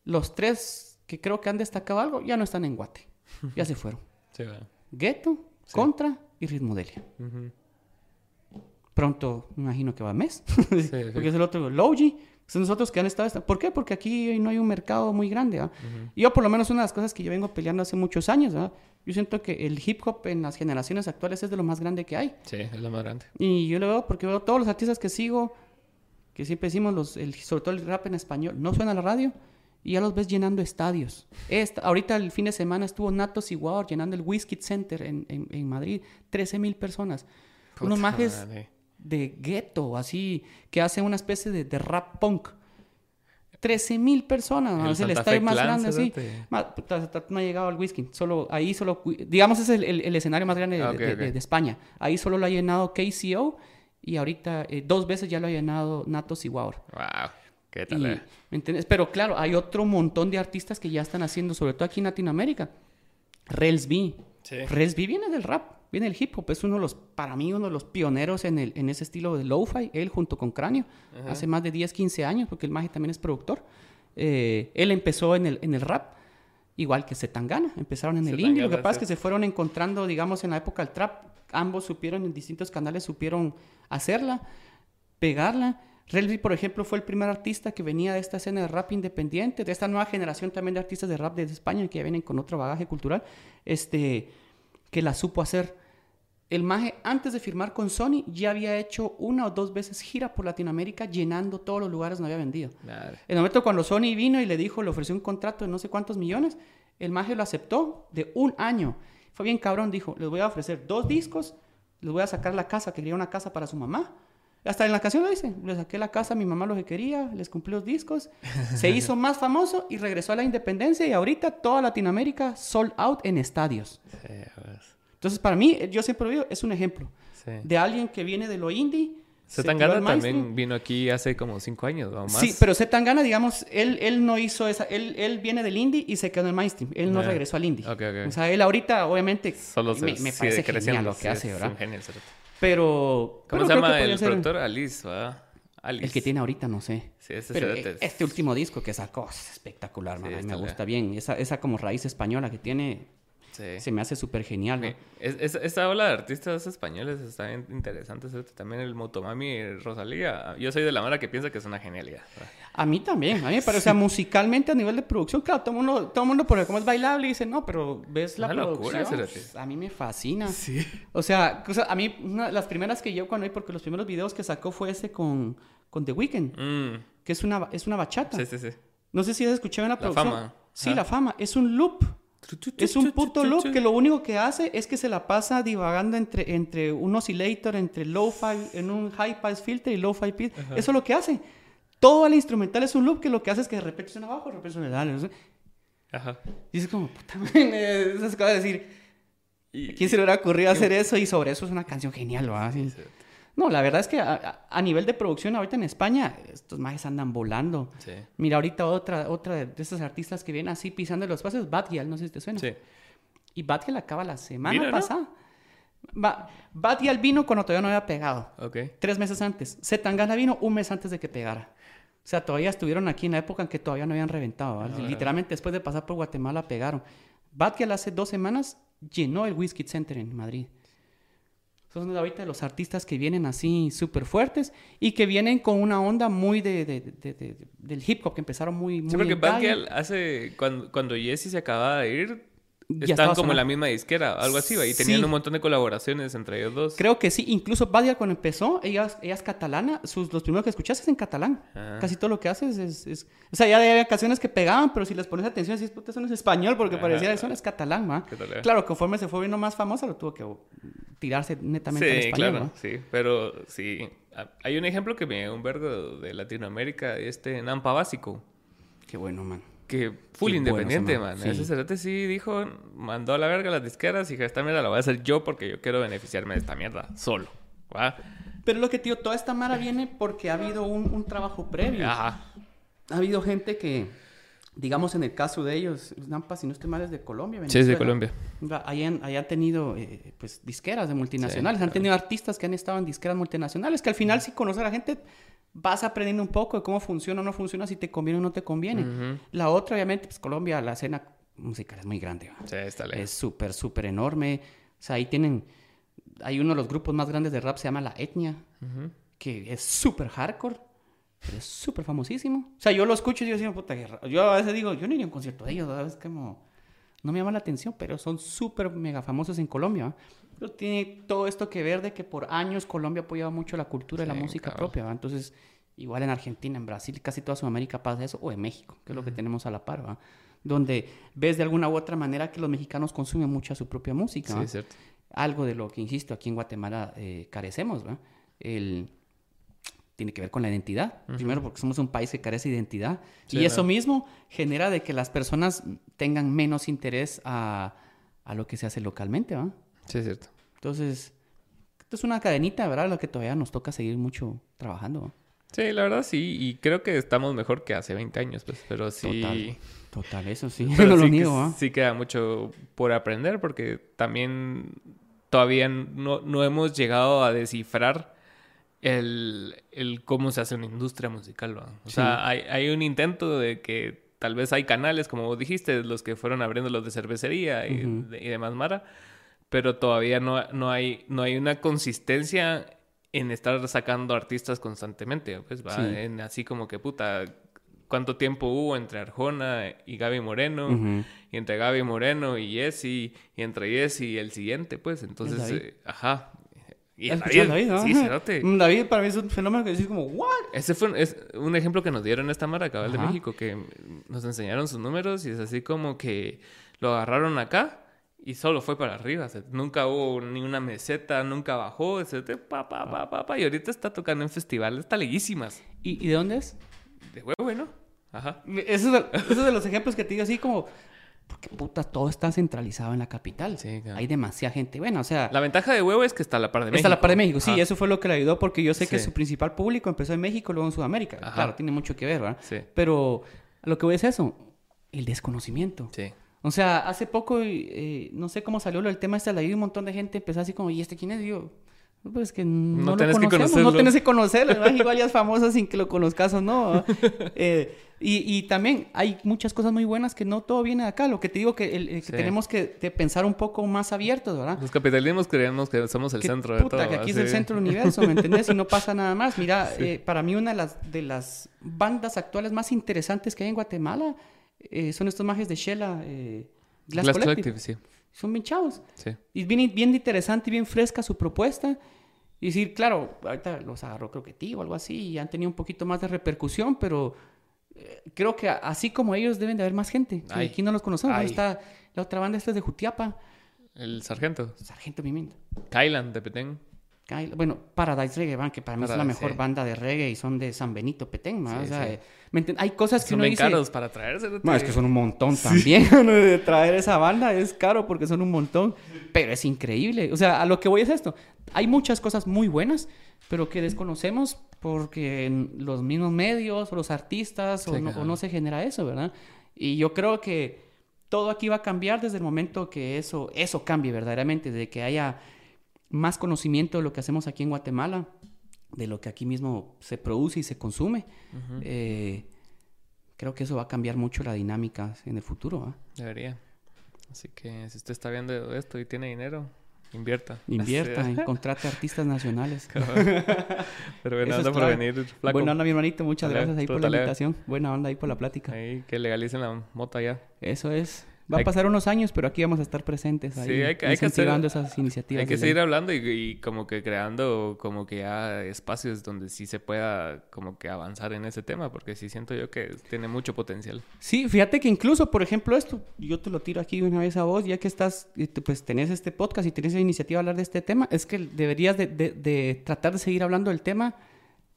los tres que creo que han destacado algo, ya no están en Guate. [LAUGHS] Ya se fueron. Sí, Ghetto, Contra y Ritmodelia. Pronto, me imagino que va a mes. [LAUGHS] Porque es el otro, Logi. Son nosotros que han estado... ¿Por qué? Porque aquí no hay un mercado muy grande. Yo, por lo menos, una de las cosas que yo vengo peleando hace muchos años, yo siento que el hip hop en las generaciones actuales es de lo más grande que hay. Sí, es lo más grande. Y yo lo veo porque veo todos los artistas que sigo, que siempre decimos, los, el, sobre todo el rap en español, no suena a la radio, y ya los ves llenando estadios. Esta, ahorita el fin de semana estuvo Natos Igual llenando el Whiskey Center en, en, Madrid, 13 mil personas. Unos majes de gueto, así, que hacen una especie de, de rap punk. 13 mil personas, es el estadio más grande, así. No ha llegado al whisky, solo, ahí solo, digamos es el, el, escenario más grande de, de, España. Ahí solo lo ha llenado KCO y ahorita eh, dos veces ya lo ha llenado Natos y Wow. ¿Qué tal? Eh? ¿Me entiendes? Pero claro, hay otro montón de artistas que ya están haciendo, sobre todo aquí en Latinoamérica. Rels B. Rels B viene del rap, viene del hip hop. Es uno de los, para mí, uno de los pioneros en, el, en ese estilo de lo-fi. Él junto con Cráneo, hace más de 10, 15 años, porque el Maje también es productor. Eh, él empezó en el, en el rap, igual que Zetangana. Empezaron en el indie. Lo que pasa es que se fueron encontrando, digamos, en la época del trap. Ambos supieron, en distintos canales, supieron hacerla, pegarla. Relvi, por ejemplo, fue el primer artista que venía de esta escena de rap independiente, de esta nueva generación también de artistas de rap desde España que ya vienen con otro bagaje cultural, este, que la supo hacer. El Maje, antes de firmar con Sony, ya había hecho una o dos veces gira por Latinoamérica llenando todos los lugares donde había vendido. En el momento cuando Sony vino y le dijo, le ofreció un contrato de no sé cuántos millones, el Maje lo aceptó de un año. Fue bien cabrón, dijo, les voy a ofrecer dos discos, les voy a sacar la casa, que quería una casa para su mamá hasta en la canción lo dice. Le saqué la casa a mi mamá lo que quería, les cumplí los discos. [LAUGHS] Se hizo más famoso y regresó a la independencia y ahorita toda Latinoamérica sold out en estadios. Entonces, para mí, yo siempre lo digo, es un ejemplo de alguien que viene de lo indie. Zetangana también vino aquí hace como cinco años o más. Sí, pero Zetangana, digamos, él, él no hizo esa... Él, él viene del indie y se quedó en el mainstream. Él no regresó al indie. O sea, él ahorita, obviamente, Solo me, me parece genial lo que hace, ¿verdad? Genial, pero. ¿Cómo se llama el productor? Alice, ¿verdad? Alice. El que tiene ahorita, no sé. Sí, ese Pero e, este último disco que sacó es espectacular, sí, me gusta bien. Esa, esa como raíz española que tiene, se me hace súper genial. esa ola de artistas españoles está interesante. También el Motomami Rosalía. Yo soy de la mara que piensa que es una genialidad. A mí también. A mí me parece, o sea, musicalmente a nivel de producción, claro, todo el mundo, todo el mundo por cómo es bailable y dice, no, pero ves la producción. a mí me fascina. Sí. O sea, a mí, las primeras que yo cuando vi, porque los primeros videos que sacó fue ese con, con The Weeknd, mm. que es una, es una bachata. Sí, sí, sí. No sé si has escuchado en la producción. La fama. Sí, la fama. Es un loop. Es un puto loop que lo único que hace es que se la pasa divagando entre, entre un oscillator, entre low-fi, en un high-pass filter y low-fi pitch. Eso es lo que hace. Todo el instrumental es un loop que lo que hace es que de repente suena abajo, de repente suena dale. Ajá. Y es como, puta madre, esas cosas de decir, ¿quién se le hubiera ocurrido hacer eso? Y sobre eso es una canción genial, ¿verdad? Sí. No, la verdad es que a, nivel de producción ahorita en España, estos majes andan volando. Sí. Mira, ahorita otra, otra de estos artistas que vienen así pisando los pasos, Batgial, no sé si te suena. Sí. Y Batgial acaba la semana pasada. Va, Batia vino cuando todavía no había pegado. Tres meses antes. Zetangana vino un mes antes de que pegara. O sea, todavía estuvieron aquí en la época en que todavía no habían reventado. Literalmente después de pasar por Guatemala pegaron. Batgirl hace dos semanas llenó el Whiskey Center en Madrid. Son ahorita los artistas que vienen así súper fuertes y que vienen con una onda muy de, del hip hop, que empezaron muy... muy sí, porque hace... Cuando, cuando Jesse se acababa de ir, Estaban como en la misma disquera, algo así, y tenían un montón de colaboraciones entre ellos dos. Creo que sí, incluso Badia cuando empezó, ella, ella es catalana, sus, los primeros que escuchaste es en catalán. Ah. Casi todo lo que haces es, O sea, ya había canciones que pegaban, pero si les pones atención, decís, puta, eso no es español, porque parecía que eso es catalán, ¿va? Claro, conforme se fue viendo más famosa, lo tuvo que tirarse netamente al español, claro, sí, pero sí. Hay un ejemplo que me un vergo de Latinoamérica, este Nampa Básico. Qué bueno, man que full independiente, man. Ese cerote sí dijo, mandó a la verga las disqueras y dijo, esta mierda la voy a hacer yo porque yo quiero beneficiarme de esta mierda solo. ¿va? Pero lo que, tío, toda esta mara viene porque ha habido un, trabajo previo. Ajá. Ha habido gente que, digamos en el caso de ellos, Nampa, si no estoy mal, es de Colombia. Sí, es de Colombia. Hayan, hayan tenido, eh, pues, disqueras de multinacionales. han tenido artistas que han estado en disqueras multinacionales, que al final sí conocer a la gente vas aprendiendo un poco de cómo funciona o no funciona, si te conviene o no te conviene. La otra, obviamente, pues Colombia, la escena musical es muy grande. Sí, está Es súper, súper enorme. O sea, ahí tienen... Hay uno de los grupos más grandes de rap, se llama La Etnia, que es súper hardcore, pero es súper famosísimo. O sea, yo lo escucho y yo digo, puta, yo a veces digo, yo no iría a un concierto de ellos, es como... No me llama la atención, pero son súper mega famosos en Colombia. Pero tiene todo esto que ver de que por años Colombia ha apoyado mucho la cultura y la música propia, Entonces, igual en Argentina, en Brasil, casi toda Sudamérica pasa eso, o en México, que es lo que tenemos a la par, ¿va? Donde ves de alguna u otra manera que los mexicanos consumen mucha su propia música. Sí, es cierto. Algo de lo que, insisto, aquí en Guatemala eh, carecemos, ¿va? El, tiene que ver con la identidad. Primero porque somos un país que carece de identidad. y eso mismo genera de que las personas tengan menos interés a, a lo que se hace localmente, ¿va? Sí, es cierto. Entonces, esto es una cadenita, ¿verdad? Lo que todavía nos toca seguir mucho trabajando. Sí, la verdad sí, y creo que estamos mejor que hace 20 años, pues, pero sí... Total, total eso sí, [LAUGHS] no lo niego, ¿ah? Sí queda mucho por aprender porque también todavía no, no hemos llegado a descifrar el, el, cómo se hace una industria musical, ¿no? O sea, hay, hay un intento de que tal vez hay canales, como vos dijiste, los que fueron abriendo los de cervecería y, y demás, Mara, pero todavía no, no, hay, no hay una consistencia en estar sacando artistas constantemente, pues va, en así como que puta, cuánto tiempo hubo entre Arjona y Gaby Moreno, y entre Gaby Moreno y Jesse, y entre Jesse y el siguiente, pues, entonces, eh, ajá. Y David, David ¿no? Sí, cerote. [LAUGHS] David para mí es un fenómeno que decís como, ¿what? Ese fue es un ejemplo que nos dieron esta Mara Cabal de México, que nos enseñaron sus números y es así como que lo agarraron acá y solo fue para arriba. nunca hubo ni una meseta, nunca bajó. Pa, pa, pa, pa, pa, y ahorita está tocando en festivales taleguísimas. ¿Y, ¿Y de dónde es? De huevo, ¿no? Ajá. Eso es, de, los ejemplos que te digo así como... Porque puta, todo está centralizado en la capital. Sí, claro. Hay demasiada gente. Bueno, o sea... La ventaja de Huevo es que está a la par de México. Está a la par de México, sí. Eso fue lo que le ayudó porque yo sé que su principal público empezó en México, luego en Sudamérica. Claro, tiene mucho que ver, ¿verdad? Sí. Pero lo que voy a decir es eso. El desconocimiento. Sí. O sea, hace poco, eh, no sé cómo salió el tema este, la un montón de gente empezó así como, ¿y este quién es? Digo, pues que no, lo conocemos, que conocerlo. no tienes que conocerlo, ¿verdad? Igual ya es famosa sin que lo conozcas o no. [LAUGHS] eh, y, y, también hay muchas cosas muy buenas que no todo viene de acá. Lo que te digo que, el, que tenemos que pensar un poco más abiertos, ¿verdad? Los capitalismos creemos que somos el centro de todo. que aquí es el centro del universo, ¿me entiendes? Y no pasa nada más. Mira, [LAUGHS] eh, para mí una de las, de las bandas actuales más interesantes que hay en Guatemala eh, son estos majes de Shela, eh, Glass, Collective. sí. Son bien chavos. Sí. Y bien, bien interesante y bien fresca su propuesta. Y decir, claro, ahorita los agarró creo que ti o algo así y han tenido un poquito más de repercusión, pero eh, creo que así como ellos deben de haber más gente. aquí no los conocemos. Está la otra banda, esta es de Jutiapa. El Sargento. Sargento Pimienta. Kylan de Petén. Bueno, Paradise Reggae Band, que para mí es la mejor banda de reggae y son de San Benito Petén, o sea, hay cosas que son uno caros para traerse. No, es que son un montón también. [LAUGHS] traer esa banda es caro porque son un montón, pero es increíble. O sea, a lo que voy es esto. Hay muchas cosas muy buenas, pero que desconocemos porque los mismos medios o los artistas o, no, o no se genera eso, ¿verdad? Y yo creo que todo aquí va a cambiar desde el momento que eso, eso cambie verdaderamente, de que haya más conocimiento de lo que hacemos aquí en Guatemala, de lo que aquí mismo se produce y se consume, eh, creo que eso va a cambiar mucho la dinámica en el futuro. Debería. Así que si usted está viendo esto y tiene dinero, invierta. [LAUGHS] Invierta, contrate artistas nacionales. [LAUGHS] Pero buena onda por venir, Buena onda, mi hermanito. Muchas gracias ahí por la invitación. Buena onda ahí por la plática. Ahí, que legalicen la mota ya. Eso es. Va a pasar unos años, pero aquí vamos a estar presentes ahí, sí, hay que, hay que esas iniciativas. Hay que seguir hablando y, como que creando como que ya espacios donde sí se pueda como que avanzar en ese tema, porque sí siento yo que tiene mucho potencial. Sí, fíjate que incluso, por ejemplo, esto, yo te lo tiro aquí una vez a vos, ya que estás, pues tenés este podcast y tenés la iniciativa de hablar de este tema, es que deberías de, de tratar de seguir hablando del tema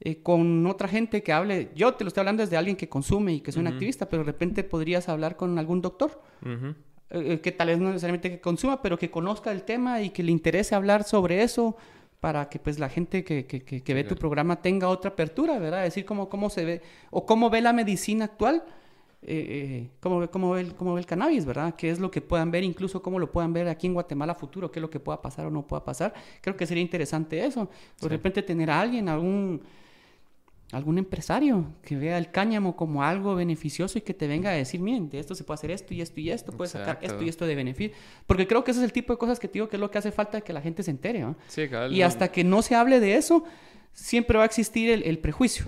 eh, con otra gente que hable. Yo te lo estoy hablando desde alguien que consume y que es un activista, pero de repente podrías hablar con algún doctor. Eh, eh, que tal vez no necesariamente que consuma, pero que conozca el tema y que le interese hablar sobre eso para que pues la gente que, que, que, ve tu programa tenga otra apertura, ¿verdad? Decir cómo, cómo se ve o cómo ve la medicina actual, cómo, ve, cómo, ve el, cómo ve el cannabis, ¿verdad? Qué es lo que puedan ver, incluso cómo lo puedan ver aquí en Guatemala futuro, qué es lo que pueda pasar o no pueda pasar. Creo que sería interesante eso. De repente tener a alguien, algún algún empresario que vea el cáñamo como algo beneficioso y que te venga a decir, miren, de esto se puede hacer esto y esto y esto, puedes sacar esto y esto de beneficio. Porque creo que ese es el tipo de cosas que te digo que es lo que hace falta que la gente se entere. y hasta que no se hable de eso, siempre va a existir el, prejuicio.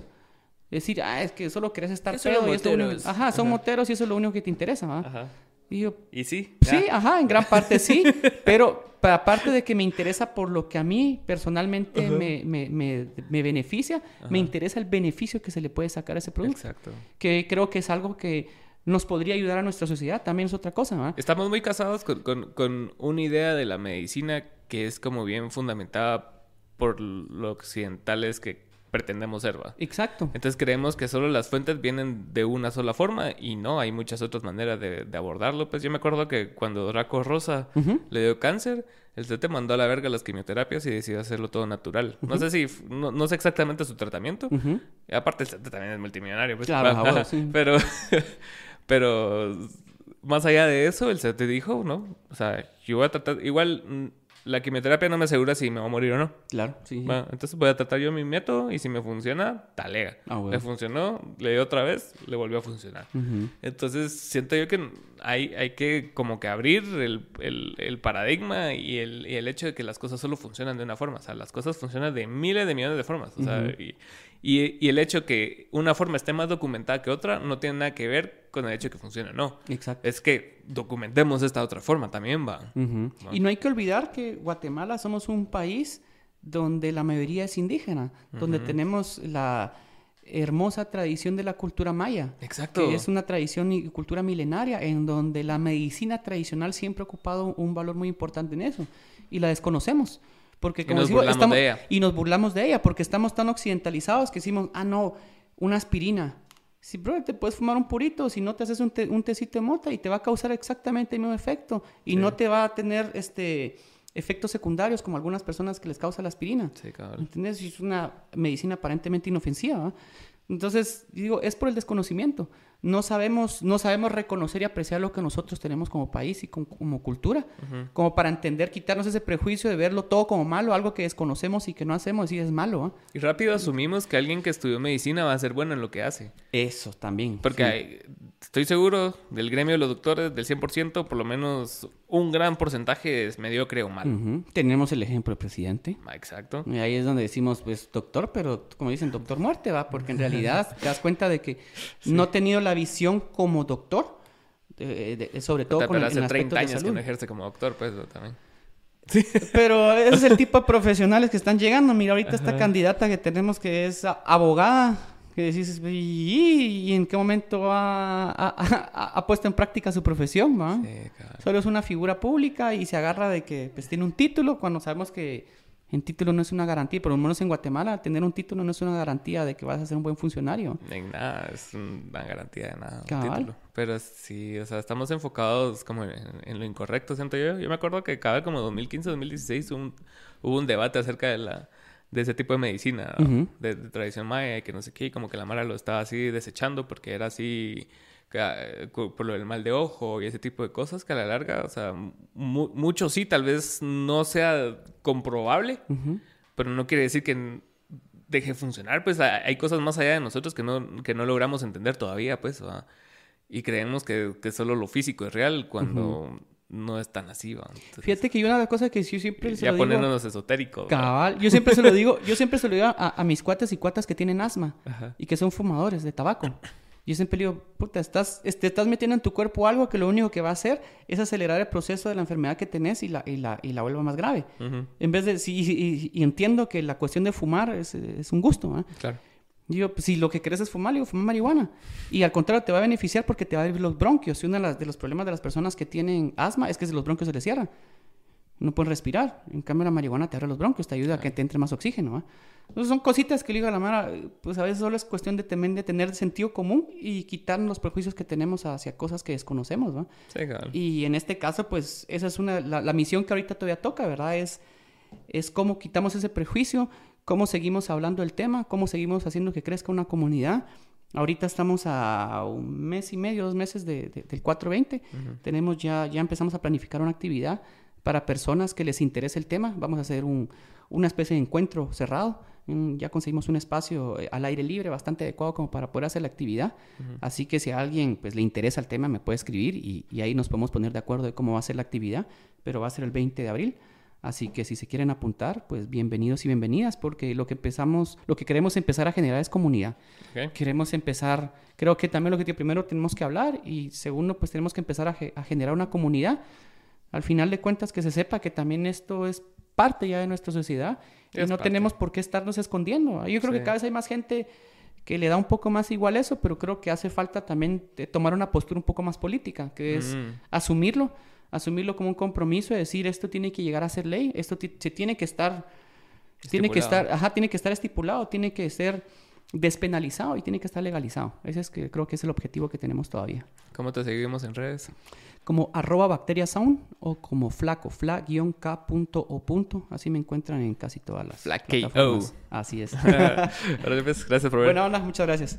Es decir, ah, es que solo querés estar pedo y esto Ajá, son moteros y eso es lo único que te interesa. Ajá. Y, sí. Sí, ajá, en gran parte sí, [LAUGHS] pero aparte de que me interesa por lo que a mí personalmente me, me, me, beneficia, me interesa el beneficio que se le puede sacar a ese producto. Exacto. Que creo que es algo que nos podría ayudar a nuestra sociedad, también es otra cosa. Estamos muy casados con, con, con una idea de la medicina que es como bien fundamentada por los occidentales que pretendemos ser, ¿va? Exacto. Entonces creemos que solo las fuentes vienen de una sola forma y no, hay muchas otras maneras de, abordarlo. Pues yo me acuerdo que cuando Raco Rosa le dio cáncer, el te mandó a la verga las quimioterapias y decidió hacerlo todo natural. No sé si, no, sé exactamente su tratamiento. aparte, el CT también es multimillonario, pues. Claro, sí. Pero, [LAUGHS] pero más allá de eso, el CT dijo, ¿no? O sea, yo voy a tratar, igual mm, la quimioterapia no me asegura si me va a morir o no. Claro, sí. entonces voy a tratar yo mi método y si me funciona, talega. Ah, Le funcionó, le di otra vez, le volvió a funcionar. Entonces siento yo que hay, hay que como que abrir el, el, paradigma y el, y el, hecho de que las cosas solo funcionan de una forma. O sea, las cosas funcionan de miles de millones de formas. O sea, y, y, el hecho que una forma esté más documentada que otra no tiene nada que ver con el hecho de que funcione no. Exacto. Es que documentemos esta otra forma también, va. Y no hay que olvidar que Guatemala somos un país donde la mayoría es indígena, donde tenemos la hermosa tradición de la cultura maya. Exacto. Que es una tradición y cultura milenaria en donde la medicina tradicional siempre ha ocupado un valor muy importante en eso y la desconocemos. Porque como y nos burlamos de ella. Y nos burlamos de ella porque estamos tan occidentalizados que decimos, ah, no, una aspirina. Si, bro, te puedes fumar un purito, si no te haces un, tecito de mota y te va a causar exactamente el mismo efecto. Y no te va a tener este efectos secundarios como algunas personas que les causa la aspirina. Sí, claro. ¿Entiendes? Es una medicina aparentemente inofensiva. Entonces, digo, es por el desconocimiento no sabemos, no sabemos reconocer y apreciar lo que nosotros tenemos como país y como, cultura, como para entender, quitarnos ese prejuicio de verlo todo como malo, algo que desconocemos y que no hacemos y es malo. Y rápido asumimos que alguien que estudió medicina va a ser bueno en lo que hace. Eso también. Porque estoy seguro del gremio de los doctores, del 100%, por lo menos un gran porcentaje es mediocre o malo. Tenemos el ejemplo del presidente. Ah, exacto. Y ahí es donde decimos, pues, doctor, pero como dicen, doctor muerte, va, porque en realidad [LAUGHS] te das cuenta de que no ha tenido la visión como doctor, sobre todo con el, hace 30 años que no ejerce como doctor, pues también. Pero ese es el tipo de [LAUGHS] profesionales que están llegando. Mira, ahorita esta candidata que tenemos que es abogada, que decís, ¿y, en qué momento ha, puesto en práctica su profesión? Solo es una figura pública y se agarra de que pues, tiene un título cuando sabemos que en título no es una garantía, por lo menos en Guatemala, tener un título no es una garantía de que vas a ser un buen funcionario. En nada, es una garantía de nada. Un título. Pero sí, o sea, estamos enfocados como en, lo incorrecto, siento yo. Yo me acuerdo que cada como 2015, 2016 hubo un, debate acerca de la de ese tipo de medicina, de, tradición maya, que no sé qué, y como que la Mara lo estaba así desechando porque era así eh, por lo del mal de ojo y ese tipo de cosas que a la larga, o sea, mucho sí, tal vez no sea comprobable, pero no quiere decir que deje funcionar, pues hay cosas más allá de nosotros que no, que no logramos entender todavía, pues, y creemos que, que, solo lo físico es real cuando no es tan así, ¿va? Fíjate que una de las cosas que yo siempre se ya lo digo... poniéndonos esotéricos. Cabal. Yo siempre se lo digo, yo siempre se lo digo a, mis cuates y cuatas que tienen asma y que son fumadores de tabaco. Yo siempre digo, puta, estás, te estás metiendo en tu cuerpo algo que lo único que va a hacer es acelerar el proceso de la enfermedad que tenés y la, y la, y la vuelva más grave. En vez de, sí, y, entiendo que la cuestión de fumar es, es un gusto, ¿eh? Claro. Yo, pues, si lo que querés es fumar, digo, fuma marihuana. Y al contrario, te va a beneficiar porque te va a abrir los bronquios. Y uno de, de los problemas de las personas que tienen asma es que los bronquios se les cierran no pueden respirar. En cambio, la marihuana te abre los bronquios, te ayuda a que te entre más oxígeno. Entonces, son cositas que le digo a la Mara, pues a veces solo es cuestión de, de tener sentido común y quitar los prejuicios que tenemos hacia cosas que desconocemos. ¿no? Sí, claro. Y en este caso, pues esa es una, la, misión que ahorita todavía toca, ¿verdad? Es, es cómo quitamos ese prejuicio, cómo seguimos hablando del tema, cómo seguimos haciendo que crezca una comunidad. Ahorita estamos a un mes y medio, dos meses de, del 420. Tenemos ya, ya empezamos a planificar una actividad para personas que les interese el tema. Vamos a hacer un, una especie de encuentro cerrado. Ya conseguimos un espacio eh, al aire libre bastante adecuado como para poder hacer la actividad. Así que si a alguien pues, le interesa el tema, me puede escribir y, y, ahí nos podemos poner de acuerdo de cómo va a ser la actividad. Pero va a ser el 20 de abril. Así que si se quieren apuntar, pues bienvenidos y bienvenidas, porque lo que empezamos, lo que queremos empezar a generar es comunidad. Queremos empezar, creo que también lo que primero tenemos que hablar y segundo, pues tenemos que empezar a, a generar una comunidad al final de cuentas que se sepa que también esto es parte ya de nuestra sociedad y no tenemos por qué estarnos escondiendo. Yo creo que cada vez hay más gente que le da un poco más igual eso, pero creo que hace falta también tomar una postura un poco más política, que es mm. asumirlo, asumirlo como un compromiso, de decir esto tiene que llegar a ser ley, esto se tiene que estar, tiene que estar, ajá, tiene que estar estipulado, tiene que ser despenalizado y tiene que estar legalizado. Ese es que creo que es el objetivo que tenemos todavía. ¿Cómo te seguimos en redes? como arroba bacteriasound o como flaco, fla-k punto o punto. Así me encuentran en casi todas las plataformas. Así es. [LAUGHS] Pues, gracias por ver. Buena onda, muchas gracias.